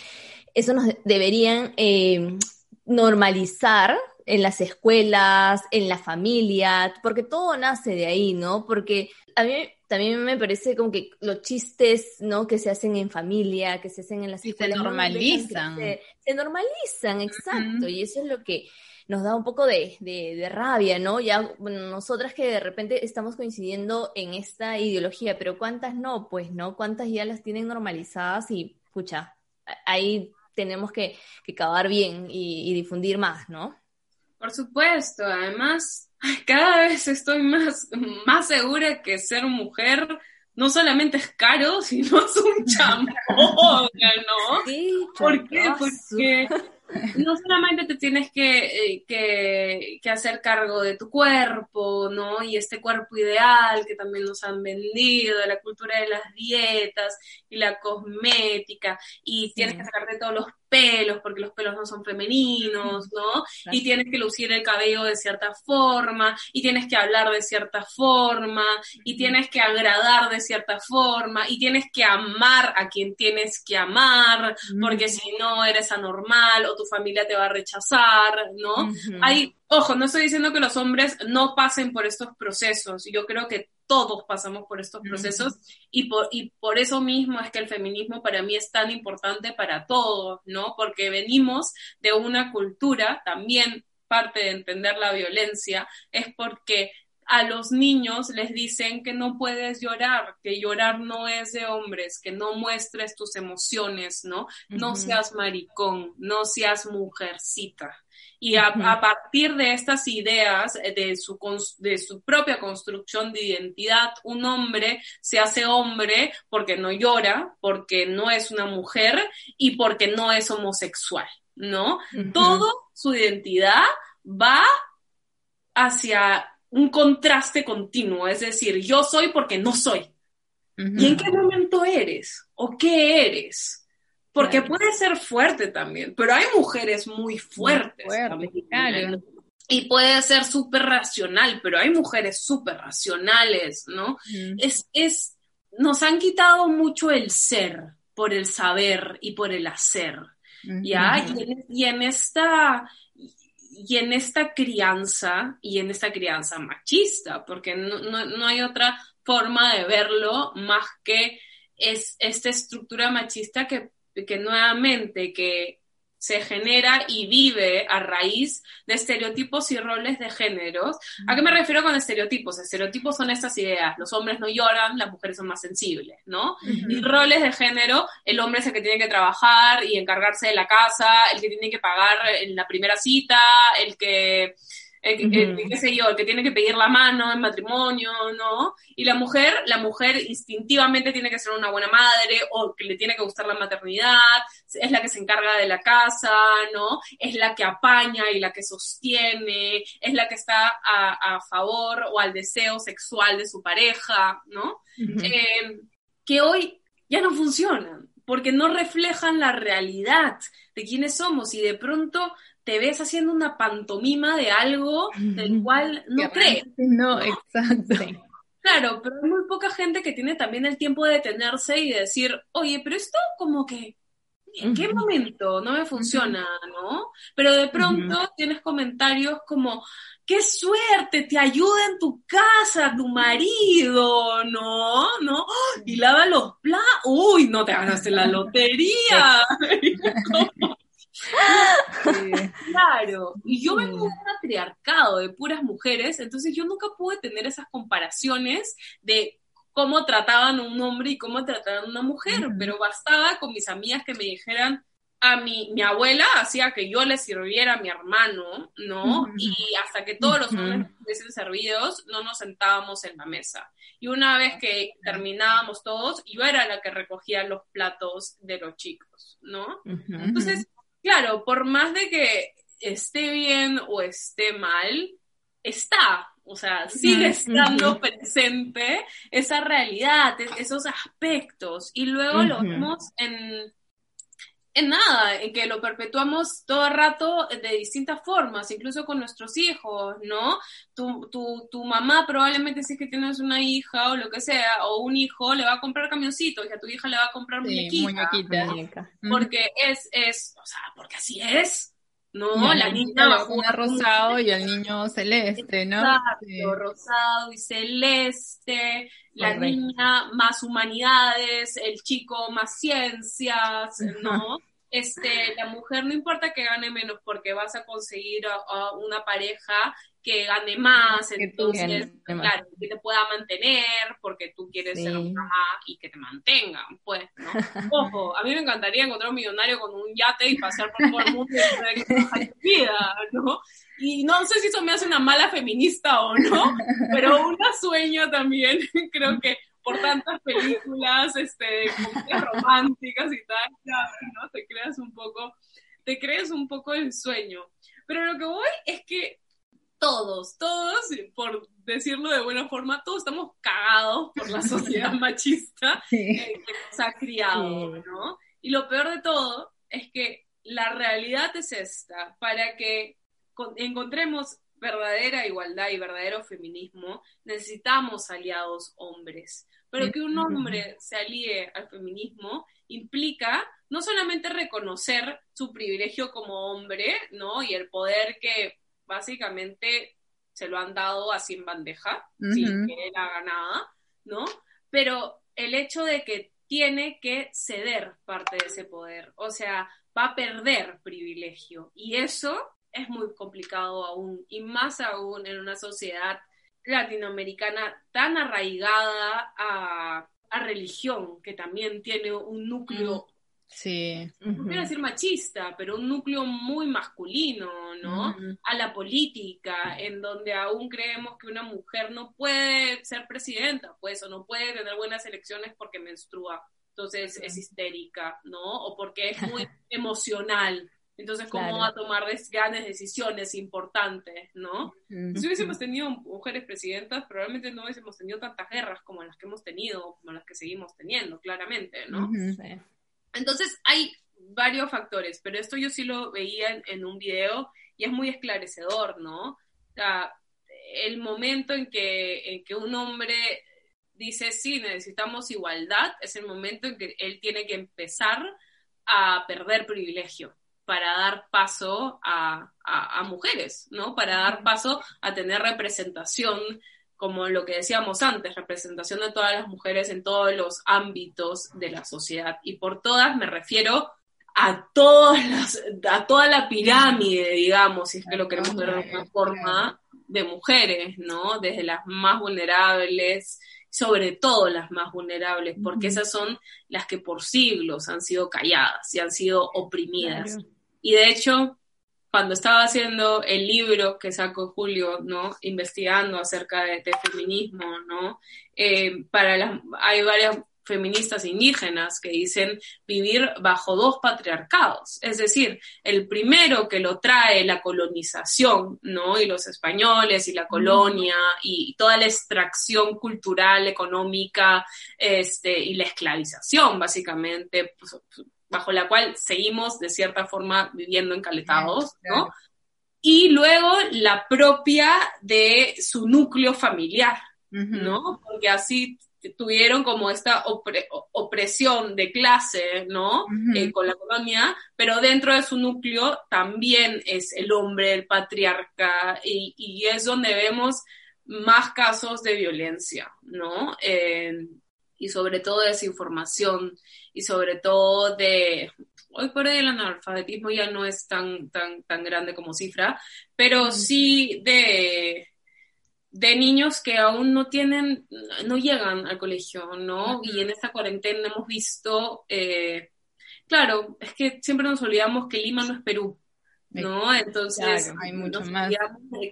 eso nos deberían eh, normalizar en las escuelas, en la familia, porque todo nace de ahí, ¿no? Porque a mí también me parece como que los chistes, ¿no? Que se hacen en familia, que se hacen en las escuelas. Se normalizan. se, normalizan, exacto. Y eso es lo que nos da un poco de, de, rabia, ¿no? Ya nosotras que de repente estamos coincidiendo en esta ideología, pero ¿cuántas no? Pues, ¿no? ¿Cuántas ya las tienen normalizadas y, escucha, ahí tenemos que, que cavar bien y difundir más, ¿no? Por supuesto, además, cada vez estoy más, más segura que ser mujer no solamente es caro, sino es un champón, ¿no? Sí, ¿Por qué? Porque no solamente te tienes eh, que, que, hacer cargo de tu cuerpo, ¿no? Y este cuerpo ideal que también nos han vendido, la cultura de las dietas y la cosmética, y tienes que sacarte todos los pelos, porque los pelos no son femeninos, ¿no? Y tienes que lucir el cabello de cierta forma, y tienes que hablar de cierta forma, y tienes que agradar de cierta forma, y tienes que amar a quien tienes que amar, porque si no eres anormal o tu familia te va a rechazar, ¿no? Hay, ojo, no estoy diciendo que los hombres no pasen por estos procesos, yo creo que todos pasamos por estos procesos y, por, y por eso mismo es que el feminismo para mí es tan importante para todos, ¿no? Porque venimos de una cultura, también parte de entender la violencia, es porque a los niños les dicen que no puedes llorar, que llorar no es de hombres, que no muestres tus emociones, ¿no? No seas maricón, no seas mujercita. Y a, partir de estas ideas, eh, de su, de su propia construcción de identidad, un hombre se hace hombre porque no llora, porque no es una mujer y porque no es homosexual, ¿no? Todo su identidad va hacia un contraste continuo, es decir, yo soy porque no soy. ¿Y en qué momento eres? ¿O qué eres? Porque puede ser fuerte también, pero hay mujeres muy fuertes. Y puede ser súper racional, pero hay mujeres súper racionales, ¿no? es, es, nos han quitado mucho el ser por el saber y por el hacer, ¿ya? Y en, esta, y en esta crianza, y en esta crianza machista, porque no, no, hay otra forma de verlo más que es esta estructura machista que que nuevamente que se genera y vive a raíz de estereotipos y roles de géneros. ¿A qué me refiero con estereotipos? Estereotipos son estas ideas, los hombres no lloran, las mujeres son más sensibles, ¿no? Y roles de género, el hombre es el que tiene que trabajar y encargarse de la casa, el que tiene que pagar en la primera cita, el que el, qué sé yo, el que tiene que pedir la mano en matrimonio, ¿no? Y la mujer, la mujer instintivamente tiene que ser una buena madre o que le tiene que gustar la maternidad, es la que se encarga de la casa, ¿no? Es la que apaña y la que sostiene, es la que está a, favor o al deseo sexual de su pareja, ¿no? Eh, que hoy ya no funcionan porque no reflejan la realidad de quiénes somos y de pronto te ves haciendo una pantomima de algo del cual no crees. No, exacto. Claro, pero hay muy poca gente que tiene también el tiempo de detenerse y decir, oye, pero esto como que, ¿en qué momento no me funciona, no? Pero de pronto tienes comentarios como, qué suerte, te ayuda en tu casa tu marido, ¿no? ¿No? Y lava los platos, uy, no te ganaste la lotería. Claro, y yo vengo de un matriarcado de puras mujeres, entonces yo nunca pude tener esas comparaciones de cómo trataban a un hombre y cómo trataban a una mujer, pero bastaba con mis amigas que me dijeran, a mi, mi abuela hacía que yo le sirviera a mi hermano, ¿no? Y hasta que todos los hombres estuviesen servidos, no nos sentábamos en la mesa. Y una vez que terminábamos todos, yo era la que recogía los platos de los chicos, ¿no? Entonces, Claro, por más de que esté bien o esté mal, está O sea, sigue estando presente esa realidad, esos aspectos. Y luego lo vemos en, en nada, en que lo perpetuamos todo el rato de distintas formas, incluso con nuestros hijos, ¿no? Tu, tu, tu, mamá probablemente si es que tienes una hija o lo que sea, o un hijo, le va a comprar camioncitos y a tu hija le va a comprar sí, muñequita. Porque es, es, o sea, porque así es. No, la, niña rosado y el niño celeste, ¿no? Exacto, rosado y celeste, la niña más humanidades, el chico más ciencias, ¿no? este, la mujer no importa que gane menos porque vas a conseguir a, una pareja que gane más, entonces, claro, que te pueda mantener porque tú quieres ser mamá y que te mantengan, pues, ¿no? Ojo, a mí me encantaría encontrar un millonario con un yate y pasear por todo el mundo y que vida, ¿no? Y no sé si eso me hace una mala feminista o no, pero una sueño también, creo que por tantas películas este, románticas y tal, ¿no? Te creas un poco, te crees un poco el sueño. Pero lo que voy es que todos, todos, por decirlo de buena forma, todos estamos cagados por la sociedad machista que nos ha criado, ¿no? Y lo peor de todo es que la realidad es esta, para que encontremos verdadera igualdad y verdadero feminismo, necesitamos aliados hombres. Pero que un hombre se alíe al feminismo implica no solamente reconocer su privilegio como hombre, ¿no? Y el poder que básicamente se lo han dado así en bandeja, sin que él haga nada, ¿no? Pero el hecho de que tiene que ceder parte de ese poder, o sea, va a perder privilegio. Y eso es muy complicado aún, y más aún en una sociedad latinoamericana tan arraigada a, religión, que también tiene un núcleo, sí. no quiero decir machista, pero un núcleo muy masculino, ¿no? A la política, en donde aún creemos que una mujer no puede ser presidenta, pues, o no puede tener buenas elecciones porque menstrua, entonces es histérica, ¿no? O porque es muy emocional. Entonces, ¿cómo va a tomar grandes decisiones importantes, no? Si hubiésemos tenido mujeres presidentas, probablemente no hubiésemos tenido tantas guerras como las que hemos tenido, como las que seguimos teniendo, claramente, ¿no? Entonces, hay varios factores, pero esto yo sí lo veía en, un video y es muy esclarecedor, ¿no? O sea, el momento en que, en que un hombre dice, sí, necesitamos igualdad, es el momento en que él tiene que empezar a perder privilegio para dar paso a, mujeres, ¿no? Para dar paso a tener representación, como lo que decíamos antes, representación de todas las mujeres en todos los ámbitos de la sociedad. Y por todas me refiero a, todas las, a toda la pirámide, digamos, si es que lo queremos ver de una forma, de mujeres, ¿no? Desde las más vulnerables, sobre todo las más vulnerables, porque esas son las que por siglos han sido calladas y han sido oprimidas. Y de hecho, cuando estaba haciendo el libro que sacó Julio, ¿no? Investigando acerca de, feminismo, ¿no? Eh, para las, hay varias feministas indígenas que dicen vivir bajo dos patriarcados. Es decir, el primero que lo trae la colonización, ¿no? Y los españoles y la colonia y toda la extracción cultural, económica, este, y la esclavización, básicamente, pues, bajo la cual seguimos de cierta forma viviendo encaletados, ¿no? Y luego la propia de su núcleo familiar, ¿no? Porque así tuvieron como esta opresión de clase, ¿no? Eh, con la colonia, pero dentro de su núcleo también es el hombre, el patriarca, y, es donde vemos más casos de violencia, ¿no? Eh, y sobre todo desinformación y sobre todo de hoy por hoy el analfabetismo ya no es tan tan tan grande como cifra, pero sí de de niños que aún no tienen, no llegan al colegio, ¿no? Y en esta cuarentena hemos visto, eh, claro, es que siempre nos olvidamos que Lima no es Perú, ¿no? Entonces, hay mucho más.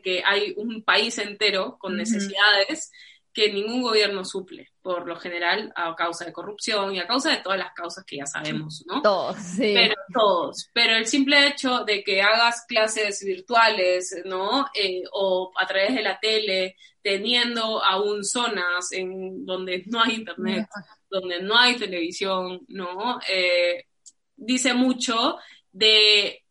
que hay un país entero con necesidades que ningún gobierno suple, por lo general a causa de corrupción y a causa de todas las causas que ya sabemos, ¿no? Todos, sí. Pero todos. Pero el simple hecho de que hagas clases virtuales, ¿no? Eh, o a través de la tele, teniendo aún zonas en donde no hay internet, donde no hay televisión, ¿no? Eh, dice mucho de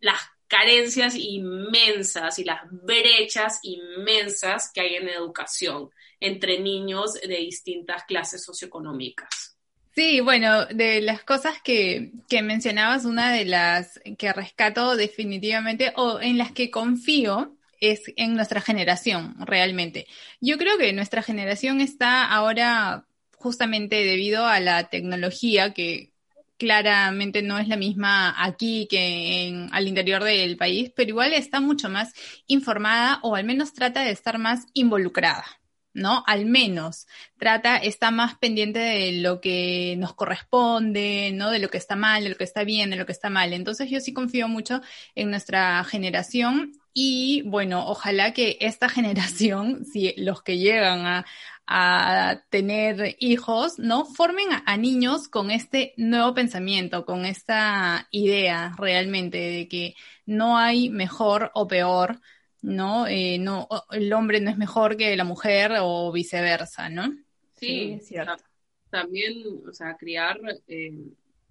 las carencias inmensas y las brechas inmensas que hay en educación entre niños de distintas clases socioeconómicas. Sí, bueno, de las cosas que, que, mencionabas, una de las que rescato definitivamente o en las que confío es en nuestra generación, realmente. Yo creo que nuestra generación está ahora justamente debido a la tecnología que claramente no es la misma aquí que en, al interior del país, pero igual está mucho más informada o al menos trata de estar más involucrada. ¿No? Al menos trata, está más pendiente de lo que nos corresponde, ¿no? De lo que está mal, de lo que está bien, de lo que está mal. Entonces yo sí confío mucho en nuestra generación y bueno, ojalá que esta generación, si los que llegan a, a tener hijos, ¿no? Formen a, niños con este nuevo pensamiento, con esta idea realmente de que no hay mejor o peor, ¿no? Eh, no, el hombre no es mejor que la mujer o viceversa, ¿no? Sí, es cierto. También, o sea, criar eh,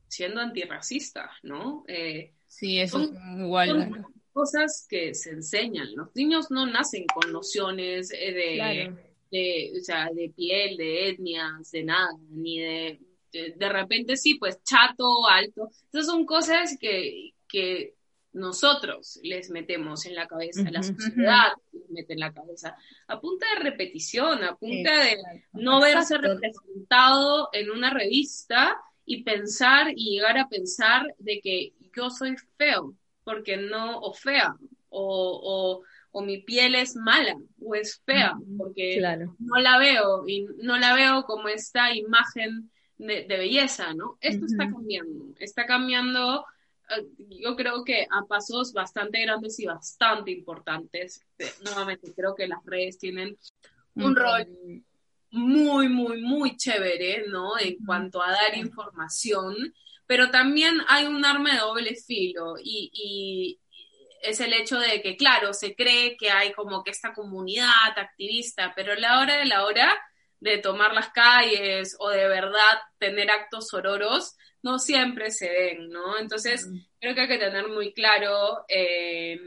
siendo antirracista, ¿no? Eh, sí, eso es igual. cosas que se enseñan. Los niños no nacen con nociones de, de, o sea, de piel, de etnias, de nada, ni de, de, repente sí, pues chato, alto. Esas son cosas que, que nosotros les metemos en la cabeza, la sociedad les mete en la cabeza, a punta de repetición, a punta de no verse representado en una revista y pensar y llegar a pensar de que yo soy feo, porque no, o fea, o, o, mi piel es mala, o es fea, porque no la veo, y no la veo como esta imagen de, belleza, ¿no? Esto está cambiando, está cambiando yo creo que a pasos bastante grandes y bastante importantes. Nuevamente, creo que las redes tienen un rol muy, muy, muy chévere, ¿no? En cuanto a dar información, pero también hay un arma de doble filo y, y es el hecho de que, claro, se cree que hay como que esta comunidad activista, pero a la hora de la hora de tomar las calles o de verdad tener actos sororos, no siempre se ven, ¿no? Entonces, creo que hay que tener muy claro eh,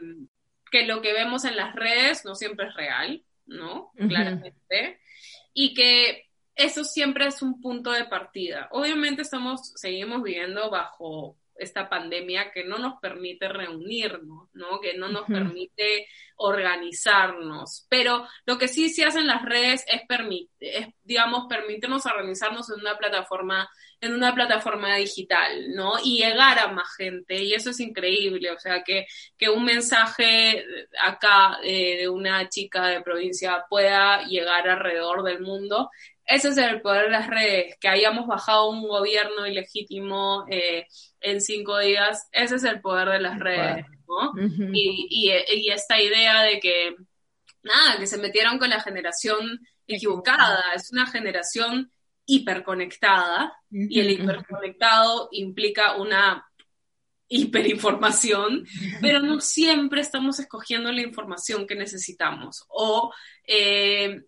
que lo que vemos en las redes no siempre es real, ¿no? Claramente. Y que eso siempre es un punto de partida. Obviamente estamos, seguimos viviendo bajo esta pandemia que no nos permite reunirnos, ¿no? Que no nos permite organizarnos. Pero lo que sí se hacen las redes es, es, digamos, permitirnos organizarnos en una plataforma, en una plataforma digital, ¿no? Y llegar a más gente. Y eso es increíble. O sea, que, que un mensaje acá eh, de una chica de provincia pueda llegar alrededor del mundo ese es el poder de las redes, que hayamos bajado un gobierno ilegítimo eh, en cinco días, ese es el poder de las redes, ¿no? y, y, esta idea de que, nada, que se metieron con la generación equivocada, es una generación hiperconectada, y el hiperconectado implica una hiperinformación, pero no siempre estamos escogiendo la información que necesitamos. O eh,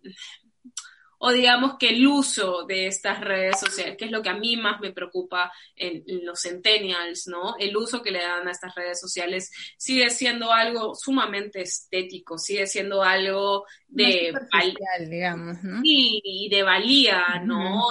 o digamos que el uso de estas redes sociales, que es lo que a mí más me preocupa en, los centennials, ¿no? El uso que le dan a estas redes sociales sigue siendo algo sumamente estético, sigue siendo algo de valía, digamos, ¿no? y de valía, ¿no?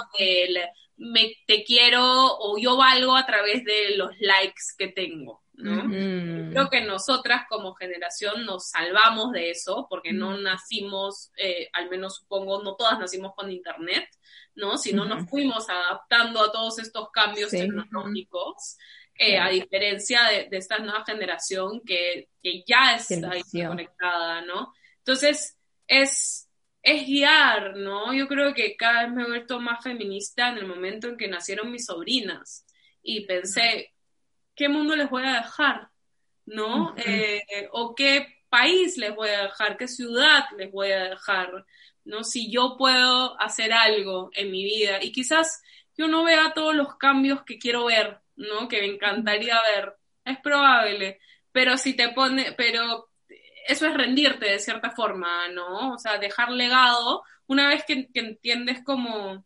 me, te quiero o yo valgo a través de los likes que tengo. Creo que nosotras como generación nos salvamos de eso porque no nacimos, eh, al menos supongo, no todas nacimos con internet, ¿no? Sino nos fuimos adaptando a todos estos cambios tecnológicos. Eh, a diferencia de, esta nueva generación que, ya está conectada, ¿no? Entonces, es, es guiar, ¿no? Yo creo que cada vez me he vuelto más feminista en el momento en que nacieron mis sobrinas y pensé, qué mundo les voy a dejar, ¿no? Eh, o qué país les voy a dejar, qué ciudad les voy a dejar, ¿no? Si yo puedo hacer algo en mi vida y quizás yo no vea todos los cambios que quiero ver, ¿no? Que me encantaría ver, es probable, pero si te pone, pero eso es rendirte de cierta forma, ¿no? O sea, dejar legado una vez que, entiendes como,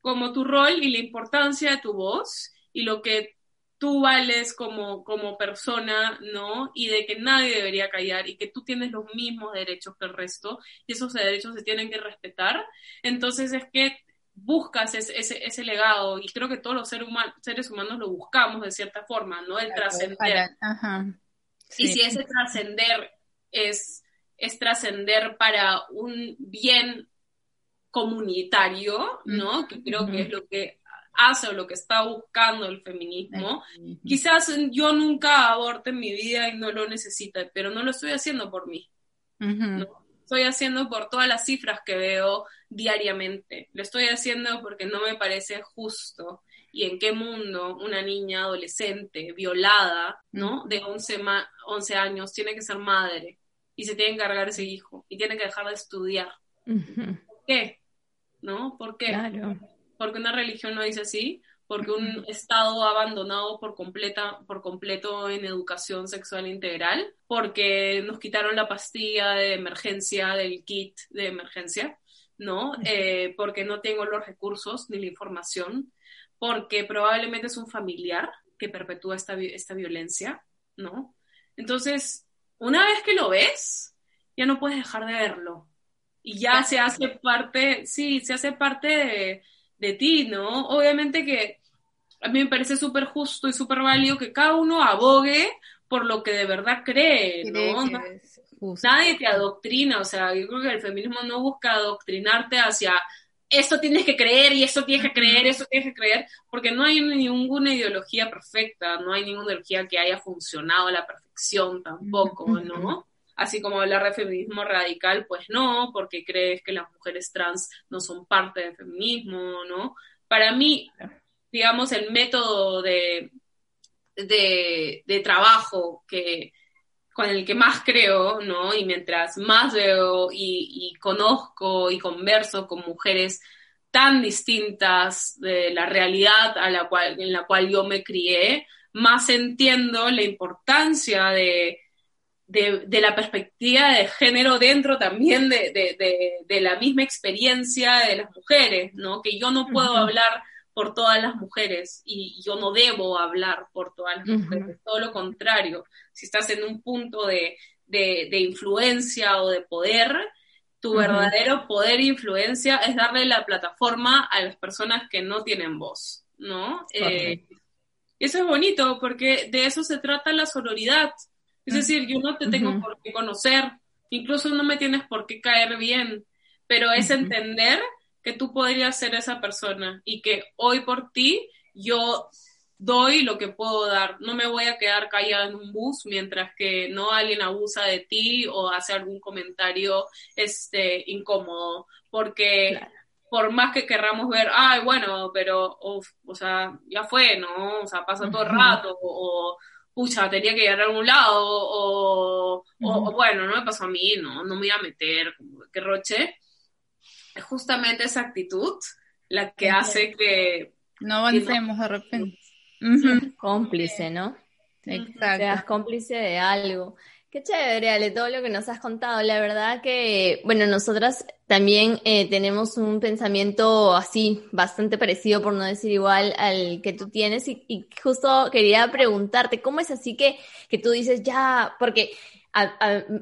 como tu rol y la importancia de tu voz y lo que tú vales como, como persona, ¿no? Y de que nadie debería callar y que tú tienes los mismos derechos que el resto y esos derechos se tienen que respetar. Entonces es que buscas ese, ese, legado y creo que todos los seres, humanos, seres humanos lo buscamos de cierta forma, ¿no? El trascender. Y si ese trascender es, es trascender para un bien comunitario, ¿no? Que creo que es lo que hace o lo que está buscando el feminismo. Quizás yo nunca aborte en mi vida y no lo necesite, pero no lo estoy haciendo por mí. ¿no? Estoy haciendo por todas las cifras que veo diariamente. Lo estoy haciendo porque no me parece justo. ¿Y en qué mundo una niña adolescente violada, ¿no? De 11, 11 años tiene que ser madre y se tiene que encargar ese hijo y tiene que dejar de estudiar? ¿Por qué? ¿No? ¿Por qué? Claro porque una religión no dice así, porque un Estado abandonado por, completa, por completo en educación sexual integral, porque nos quitaron la pastilla de emergencia del kit de emergencia, ¿no? Eh, porque no tengo los recursos ni la información, porque probablemente es un familiar que perpetúa esta, esta violencia, ¿no? Entonces, una vez que lo ves, ya no puedes dejar de verlo. Y ya se hace parte, sí, se hace parte de, de ti, ¿no? Obviamente que a mí me parece súper justo y súper válido que cada uno abogue por lo que de verdad cree, ¿no? Nadie te adoctrina, o sea, yo creo que el feminismo no busca adoctrinarte hacia esto tienes que creer y esto tienes que creer, eso tienes que creer, porque no hay ninguna ideología perfecta, no hay ninguna ideología que haya funcionado a la perfección tampoco, ¿no? Así como hablar de feminismo radical, pues no, porque crees que las mujeres trans no son parte del feminismo, ¿no? Para mí, digamos, el método de, de, trabajo que, con el que más creo, ¿no? Y mientras más veo y, conozco y converso con mujeres tan distintas de la realidad a la cual, en la cual yo me crié, más entiendo la importancia de, de, la perspectiva de género dentro también de, la misma experiencia de las mujeres, ¿no? Que yo no puedo hablar por todas las mujeres y yo no debo hablar por todas las mujeres, todo lo contrario, si estás en un punto de, influencia o de poder, tu verdadero poder e influencia es darle la plataforma a las personas que no tienen voz, ¿no? Eh, eso es bonito porque de eso se trata la sororidad, es decir, yo no te tengo por qué conocer, incluso no me tienes por qué caer bien, pero es entender que tú podrías ser esa persona y que hoy por ti yo doy lo que puedo dar. No me voy a quedar callada en un bus mientras que no alguien abusa de ti o hace algún comentario este, incómodo, porque por más que querramos ver, ay, bueno, pero, o sea, ya fue, ¿no? O sea, pasa todo el rato, o, pucha, tenía que llegar a algún lado, o, bueno, no me pasó a mí, no, no me iba a meter, que roche. Es justamente esa actitud la que hace que... No avancemos de repente. Cómplice, ¿no? Exacto. Seas cómplice de algo. Qué chévere, Ale, todo lo que nos has contado. La verdad que, bueno, nosotras también eh, tenemos un pensamiento así, bastante parecido, por no decir igual, al que tú tienes. Y, justo quería preguntarte, ¿cómo es así que, que tú dices ya, porque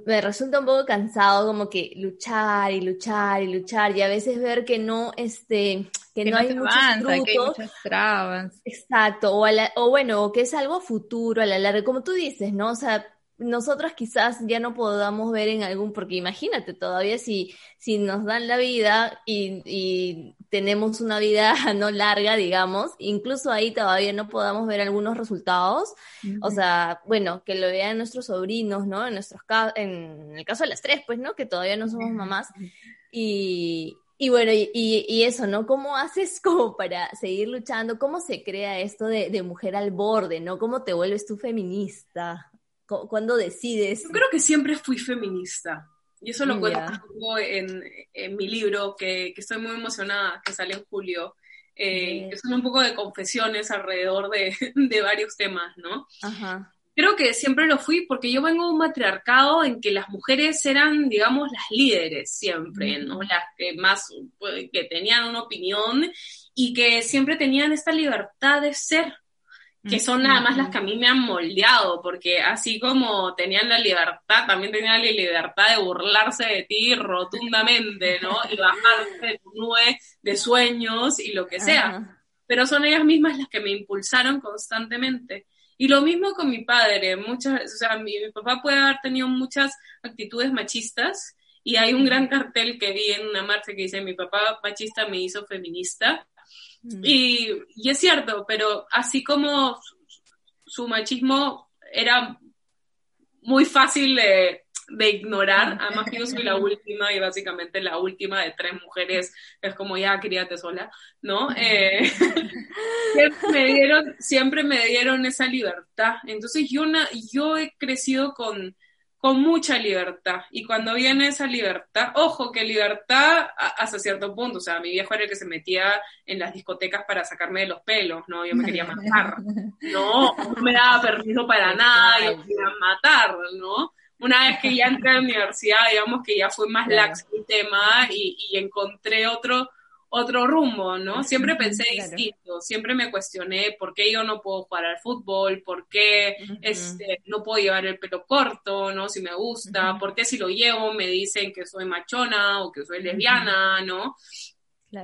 me resulta un poco cansado como que luchar y luchar y luchar y a veces ver que no, este, que, no, hay muchos frutos. Que hay muchas trabas. Exacto, o, o bueno, que es algo futuro a la larga, como tú dices, ¿no? O sea, nosotros quizás ya no podamos ver en algún, porque imagínate, todavía si, si nos dan la vida y, tenemos una vida no larga, digamos, incluso ahí todavía no podamos ver algunos resultados, o sea, bueno, que lo vean nuestros sobrinos, ¿no? En nuestros en el caso de las tres, pues, ¿no? Que todavía no somos mamás. Y, y bueno, y, y, eso, ¿no? ¿Cómo haces como para seguir luchando? ¿Cómo se crea esto de, de mujer al borde, ¿no? ¿Cómo te vuelves tú feminista? ¿Cuándo decides? Yo creo que siempre fui feminista. Y eso lo cuento en, en, mi libro, que, que, estoy muy emocionada, que sale en julio. Eh, que son un poco de confesiones alrededor de, de varios temas, ¿no? Ajá creo que siempre lo fui porque yo vengo de un matriarcado en que las mujeres eran, digamos, las líderes siempre, ¿no? Las que más, pues, que tenían una opinión y que siempre tenían esta libertad de ser, que son nada más las que a mí me han moldeado, porque así como tenían la libertad, también tenían la libertad de burlarse de ti rotundamente, ¿no? Y bajarte de tu nube de sueños y lo que sea. Pero son ellas mismas las que me impulsaron constantemente. Y lo mismo con mi padre, muchas, o sea, mi, papá puede haber tenido muchas actitudes machistas y hay un gran cartel que vi en una marcha que dice mi papá machista me hizo feminista. Mm. Y, y, es cierto, pero así como su machismo era muy fácil de, de ignorar. Además que yo soy la última y básicamente la última de tres mujeres. Es como ya críate sola, ¿no? Eh, siempre, me dieron, siempre me dieron esa libertad. Entonces yo, yo he crecido con, con mucha libertad. Y cuando viene esa libertad, ojo, que libertad hasta cierto punto, o sea, mi viejo era el que se metía en las discotecas para sacarme de los pelos, ¿no? Yo me quería matar, ¿no? No me daba permiso para nada, yo quería matar, ¿no? una vez que ya entré a la universidad, digamos que ya fue más lax el tema y, encontré otro, otro rumbo, ¿no? Siempre pensé distinto, siempre me cuestioné por qué yo no puedo jugar al fútbol, por qué este, no puedo llevar el pelo corto, ¿no? Si me gusta, por qué si lo llevo me dicen que soy machona o que soy lesbiana, ¿no?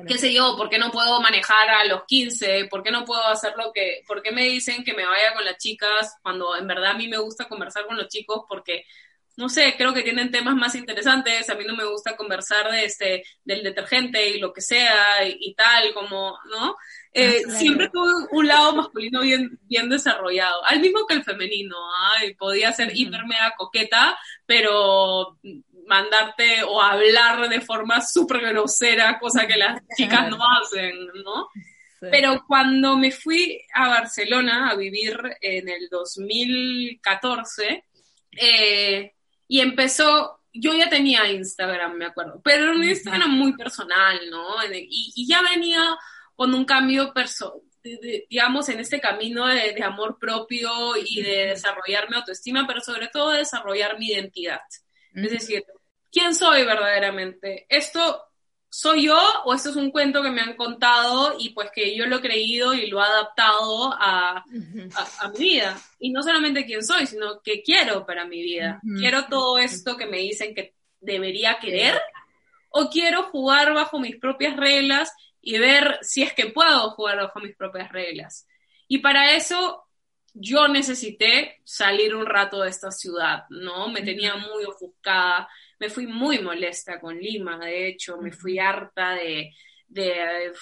¿Qué sé yo? ¿Por qué no puedo manejar a los 15? ¿Por qué no puedo hacer lo que... ¿Por qué me dicen que me vaya con las chicas cuando en verdad a mí me gusta conversar con los chicos? Porque, no sé, creo que tienen temas más interesantes. A mí no me gusta conversar de este, del detergente y lo que sea y, tal, como, ¿no? Eh, ah, siempre tuve un lado masculino bien, bien desarrollado, al mismo que el femenino, podía ser uh coqueta, pero mandarte o hablar de forma súper grosera, cosa que las chicas no hacen, ¿no? Pero cuando me fui a Barcelona a vivir en el 2014, eh, y empezó, yo ya tenía Instagram, me acuerdo, pero era un Instagram muy personal, ¿no? Y, ya venía con un cambio personal digamos, en este camino de, de, amor propio y de desarrollar mi autoestima, pero sobre todo de desarrollar mi identidad. Es decir, ¿quién soy verdaderamente? ¿Esto soy yo o esto es un cuento que me han contado y pues que yo lo he creído y lo he adaptado a, mi vida? Y no solamente quién soy, sino qué quiero para mi vida. ¿Quiero todo esto que me dicen que debería querer? ¿O quiero jugar bajo mis propias reglas y ver si es que puedo jugar bajo mis propias reglas? Y para eso yo necesité salir un rato de esta ciudad, ¿no? Me tenía muy ofuscada, me fui muy molesta con Lima, de hecho, me fui harta de, de,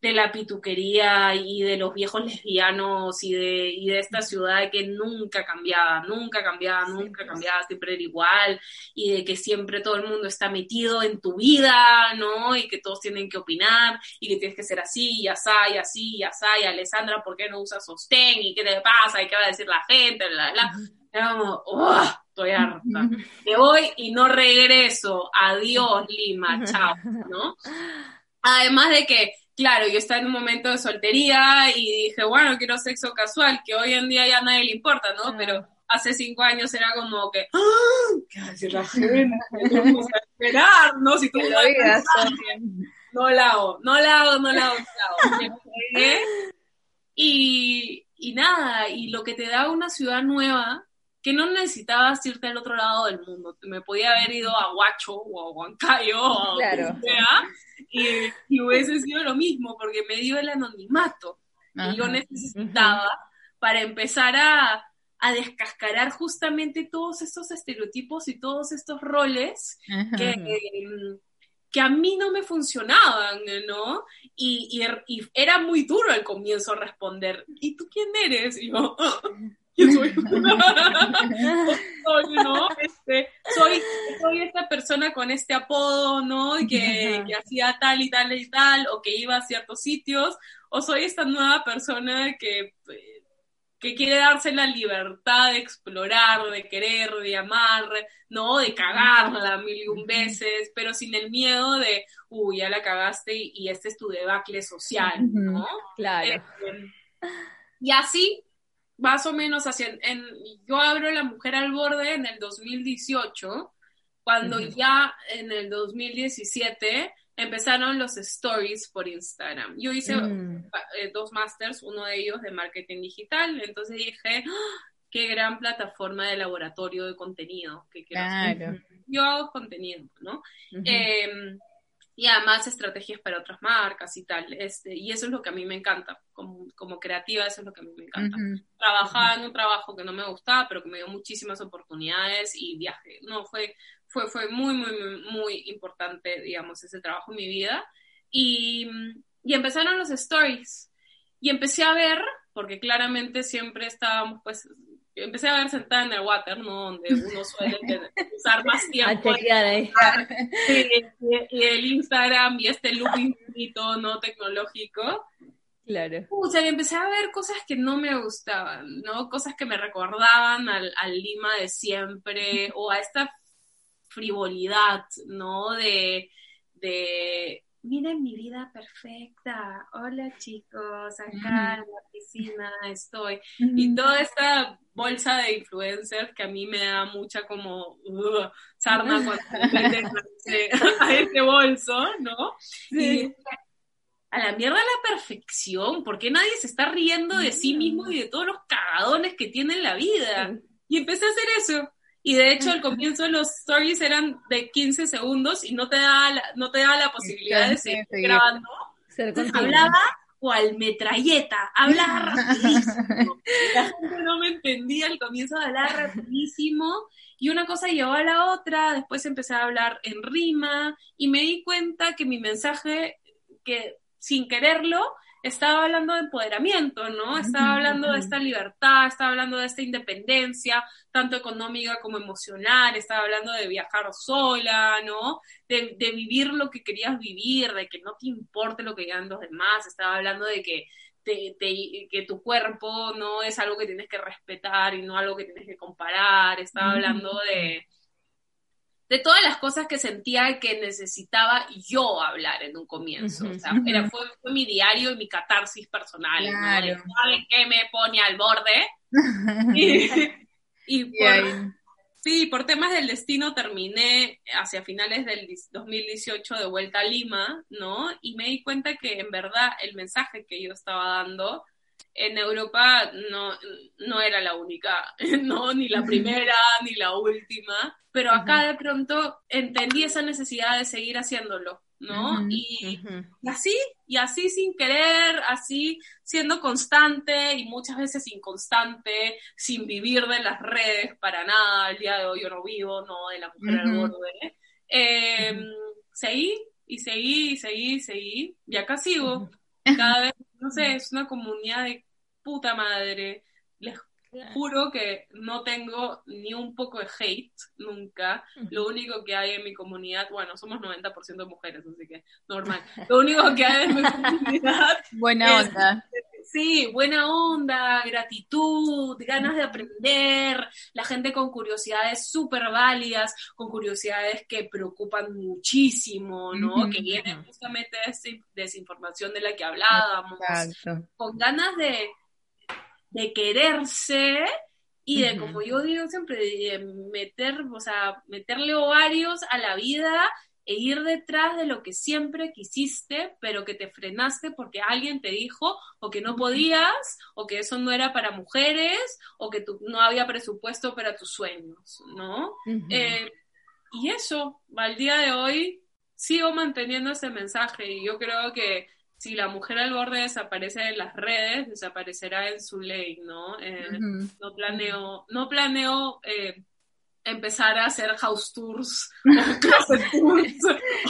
de la pituquería y de los viejos lesbianos y de, y de esta ciudad que nunca cambiaba, nunca cambiaba, nunca cambiaba, siempre era igual, y de que siempre todo el mundo está metido en tu vida, ¿no? Y que todos tienen que opinar, y que tienes que ser así, y así, y así, y así, y Alessandra, ¿por qué no usas sostén? ¿Y qué te pasa? ¿Y qué va a decir la gente? Bla, bla. Era como, estoy harta. Me voy y no regreso. Adiós, Lima, chao, ¿no? Además de que claro, yo estaba en un momento de soltería y dije, bueno, quiero sexo casual, que hoy en día ya a nadie le importa, ¿no? Pero hace cinco años era como que, ¡Ah! ¿qué va a decir la gente? vamos a esperar, ¿no? Si tú no, digas, no la hago, no la hago, no la hago, no la hago. Y, y nada, y lo que te da una ciudad nueva que no necesitabas irte al otro lado del mundo. Me podía haber ido a Huacho o a Huancayo o claro. sea, y, hubiese sido lo mismo, porque me dio el anonimato. y yo necesitaba para empezar a, a, descascarar justamente todos estos estereotipos y todos estos roles que, que a mí no me funcionaban, ¿no? Y, y, era muy duro al comienzo responder, ¿y tú quién eres? Y yo, soy? soy, ¿no? Este, soy, soy esta persona con este apodo, ¿no? Que, que hacía tal y tal y tal, o que iba a ciertos sitios, o soy esta nueva persona que, que quiere darse la libertad de explorar, de querer, de amar, ¿no? De cagarla mil y un veces, pero sin el miedo de, uy, ya la cagaste y, este es tu debacle social, ¿no? Claro. Eh, y así, más o menos, hacia, en, yo abro La Mujer al Borde en el 2018, cuando ya en el 2017 empezaron los stories por Instagram. Yo hice mm. eh, dos masters, uno de ellos de marketing digital, entonces dije, ¡Ah! qué gran plataforma de laboratorio de contenido que claro. Yo hago contenido, ¿no? Y además estrategias para otras marcas y tal. Este, y eso es lo que a mí me encanta. Como, como creativa, eso es lo que a mí me encanta. Trabajaba en un trabajo que no me gustaba, pero que me dio muchísimas oportunidades y viaje. No, fue, fue, fue muy, muy, muy, importante, digamos, ese trabajo en mi vida. Y, y empezaron los stories. Y empecé a ver, porque claramente siempre estábamos, pues, empecé a ver sentada en el water, ¿no? Donde uno suele usar más tiempo. y, el Instagram y este loop infinito, ¿no? Tecnológico. Claro. O sea, empecé a ver cosas que no me gustaban, ¿no? Cosas que me recordaban al, al Lima de siempre o a esta frivolidad, ¿no? De, de, miren mi vida perfecta, hola chicos, acá en la piscina estoy. Y toda esta bolsa de influencers que a mí me da mucha como uh, sarna cuando a ese bolso, ¿no? Y a la mierda la perfección, porque nadie se está riendo de sí mismo y de todos los cagadones que tiene en la vida. Y empecé a hacer eso. Y de hecho, al comienzo los stories eran de 15 segundos y no te da la, no te da la posibilidad de seguir, grabando. hablaba cual metralleta, hablaba rapidísimo. La gente no me entendía al comienzo de hablar rapidísimo. Y una cosa llevó a la otra, después empecé a hablar en rima y me di cuenta que mi mensaje, que sin quererlo, estaba hablando de empoderamiento, ¿no? Estaba hablando de esta libertad, estaba hablando de esta independencia, tanto económica como emocional, estaba hablando de viajar sola, ¿no? De, vivir lo que querías vivir, de que no te importe lo que digan los demás, estaba hablando de que que tu cuerpo no es algo que tienes que respetar y no algo que tienes que comparar, estaba hablando de, de todas las cosas que sentía que necesitaba yo hablar en un comienzo. O sea, era, fue, mi diario y mi catarsis personal. Claro. ¿Saben qué me pone al borde? y, por, sí, por temas del destino terminé hacia finales del 2018 de vuelta a Lima, ¿no? Y me di cuenta que en verdad el mensaje que yo estaba dando en Europa no, no era la única, no, ni la primera, ni la última, pero acá de pronto entendí esa necesidad de seguir haciéndolo, ¿no? y, así, y así sin querer, así siendo constante y muchas veces inconstante, sin vivir de las redes para nada, el día de hoy yo no vivo, ¿no? De la mujer al borde. Eh, seguí y seguí y seguí y seguí, y acá sigo. Cada vez no sé, es una comunidad de puta madre. Les juro que no tengo ni un poco de hate nunca. Lo único que hay en mi comunidad, bueno, somos 90% mujeres, así que normal. Lo único que hay en mi comunidad. Buena onda. Sí, buena onda, gratitud, ganas de aprender, la gente con curiosidades súper válidas, con curiosidades que preocupan muchísimo, ¿no? Que vienen justamente de esa desinformación de la que hablábamos, con ganas de, de quererse y de, como yo digo siempre, de meter, o sea, meterle ovarios a la vida e ir detrás de lo que siempre quisiste, pero que te frenaste porque alguien te dijo o que no podías, o que eso no era para mujeres, o que no había presupuesto para tus sueños, ¿no? Eh, y eso, al día de hoy, sigo manteniendo ese mensaje y yo creo que si la mujer al borde desaparece en las redes, desaparecerá en su ley, ¿no? Eh, no planeo, no planeo eh, empezar a hacer house tours o tours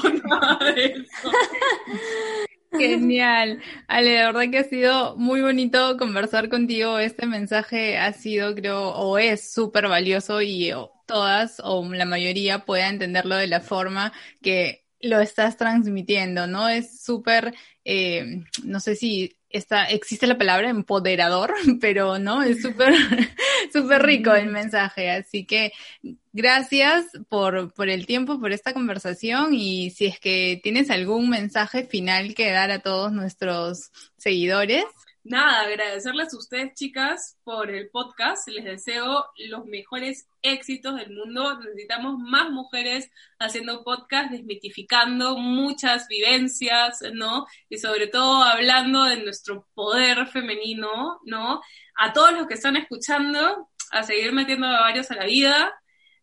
o nada de eso. Genial. Ale, de verdad que ha sido muy bonito conversar contigo. Este mensaje ha sido, creo, o es súper valioso y todas o la mayoría pueda entenderlo de la forma que lo estás transmitiendo, ¿no? Es súper, eh, no sé si está, existe la palabra empoderador, pero no, es súper, súper rico el mensaje. Así que gracias por, por el tiempo, por esta conversación. Y si es que tienes algún mensaje final que dar a todos nuestros seguidores nada, agradecerles a ustedes, chicas, por el podcast. Les deseo los mejores éxitos del mundo. Necesitamos más mujeres haciendo podcast, desmitificando muchas vivencias, ¿no? Y sobre todo hablando de nuestro poder femenino, ¿no? A todos los que están escuchando, a seguir metiendo a varios a la vida.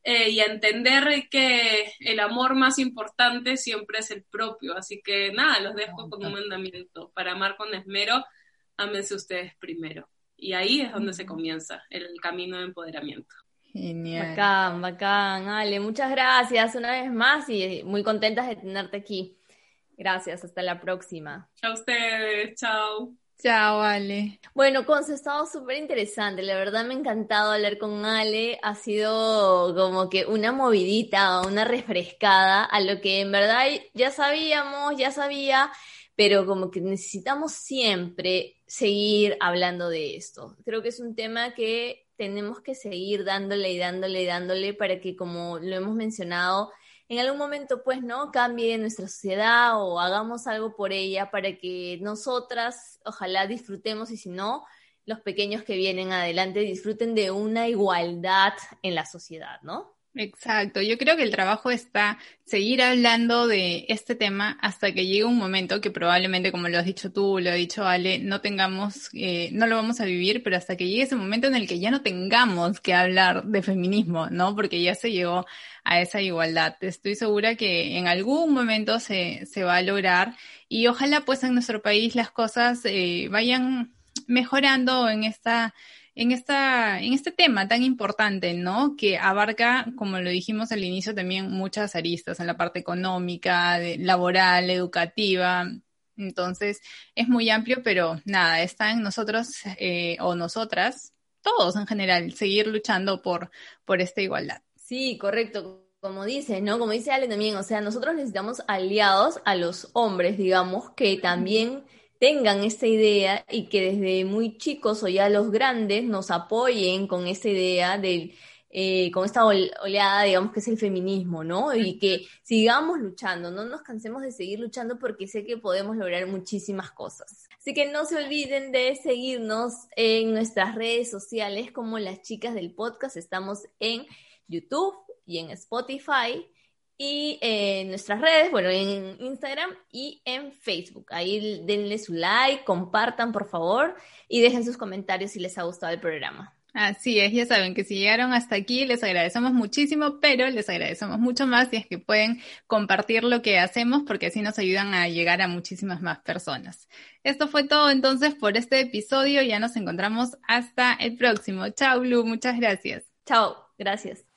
Eh, y a entender que el amor más importante siempre es el propio. Así que nada, los dejo con un mandamiento para amar con esmero ámense ustedes primero. Y ahí es donde se comienza el camino de empoderamiento. Genial. Bacán, bacán, Ale. Muchas gracias una vez más y muy contentas de tenerte aquí. Gracias, hasta la próxima. Chao ustedes, chao. Chao, Ale. Bueno, Conce, ha estado súper interesante. La verdad me ha encantado hablar con Ale. Ha sido como que una movidita, una refrescada a lo que en verdad ya sabíamos, ya sabía pero como que necesitamos siempre seguir hablando de esto. Creo que es un tema que tenemos que seguir dándole y dándole y dándole para que, como lo hemos mencionado, en algún momento, pues, ¿no? Cambie nuestra sociedad o hagamos algo por ella para que nosotras, ojalá disfrutemos y si no, los pequeños que vienen adelante disfruten de una igualdad en la sociedad, ¿no? Exacto, yo creo que el trabajo está seguir hablando de este tema hasta que llegue un momento que probablemente, como lo has dicho tú, lo ha dicho Ale, no tengamos, eh, no lo vamos a vivir, pero hasta que llegue ese momento en el que ya no tengamos que hablar de feminismo, ¿no? Porque ya se llegó a esa igualdad. Estoy segura que en algún momento se, se va a lograr y ojalá pues en nuestro país las cosas eh, vayan mejorando en esta en, esta, en este tema tan importante, ¿no? Que abarca, como lo dijimos al inicio, también muchas aristas en la parte económica, laboral, educativa. Entonces, es muy amplio, pero nada, está en nosotros eh, o nosotras, todos en general, seguir luchando por, por esta igualdad. Sí, correcto como dice, ¿no? Como dice Ale también, o sea, nosotros necesitamos aliados a los hombres, digamos, que también tengan esta idea y que desde muy chicos o ya los grandes nos apoyen con esta idea de, eh, con esta oleada, digamos, que es el feminismo, ¿no? Y que sigamos luchando, no nos cansemos de seguir luchando porque sé que podemos lograr muchísimas cosas. Así que no se olviden de seguirnos en nuestras redes sociales como las chicas del podcast. Estamos en YouTube y en Spotify y en nuestras redes, bueno, en Instagram y en Facebook. Ahí denle su like, compartan por favor y dejen sus comentarios si les ha gustado el programa. Así es, ya saben que si llegaron hasta aquí les agradecemos muchísimo, pero les agradecemos mucho más si es que pueden compartir lo que hacemos porque así nos ayudan a llegar a muchísimas más personas. Esto fue todo entonces por este episodio, ya nos encontramos hasta el próximo. Chao Blue, muchas gracias. Chao, gracias.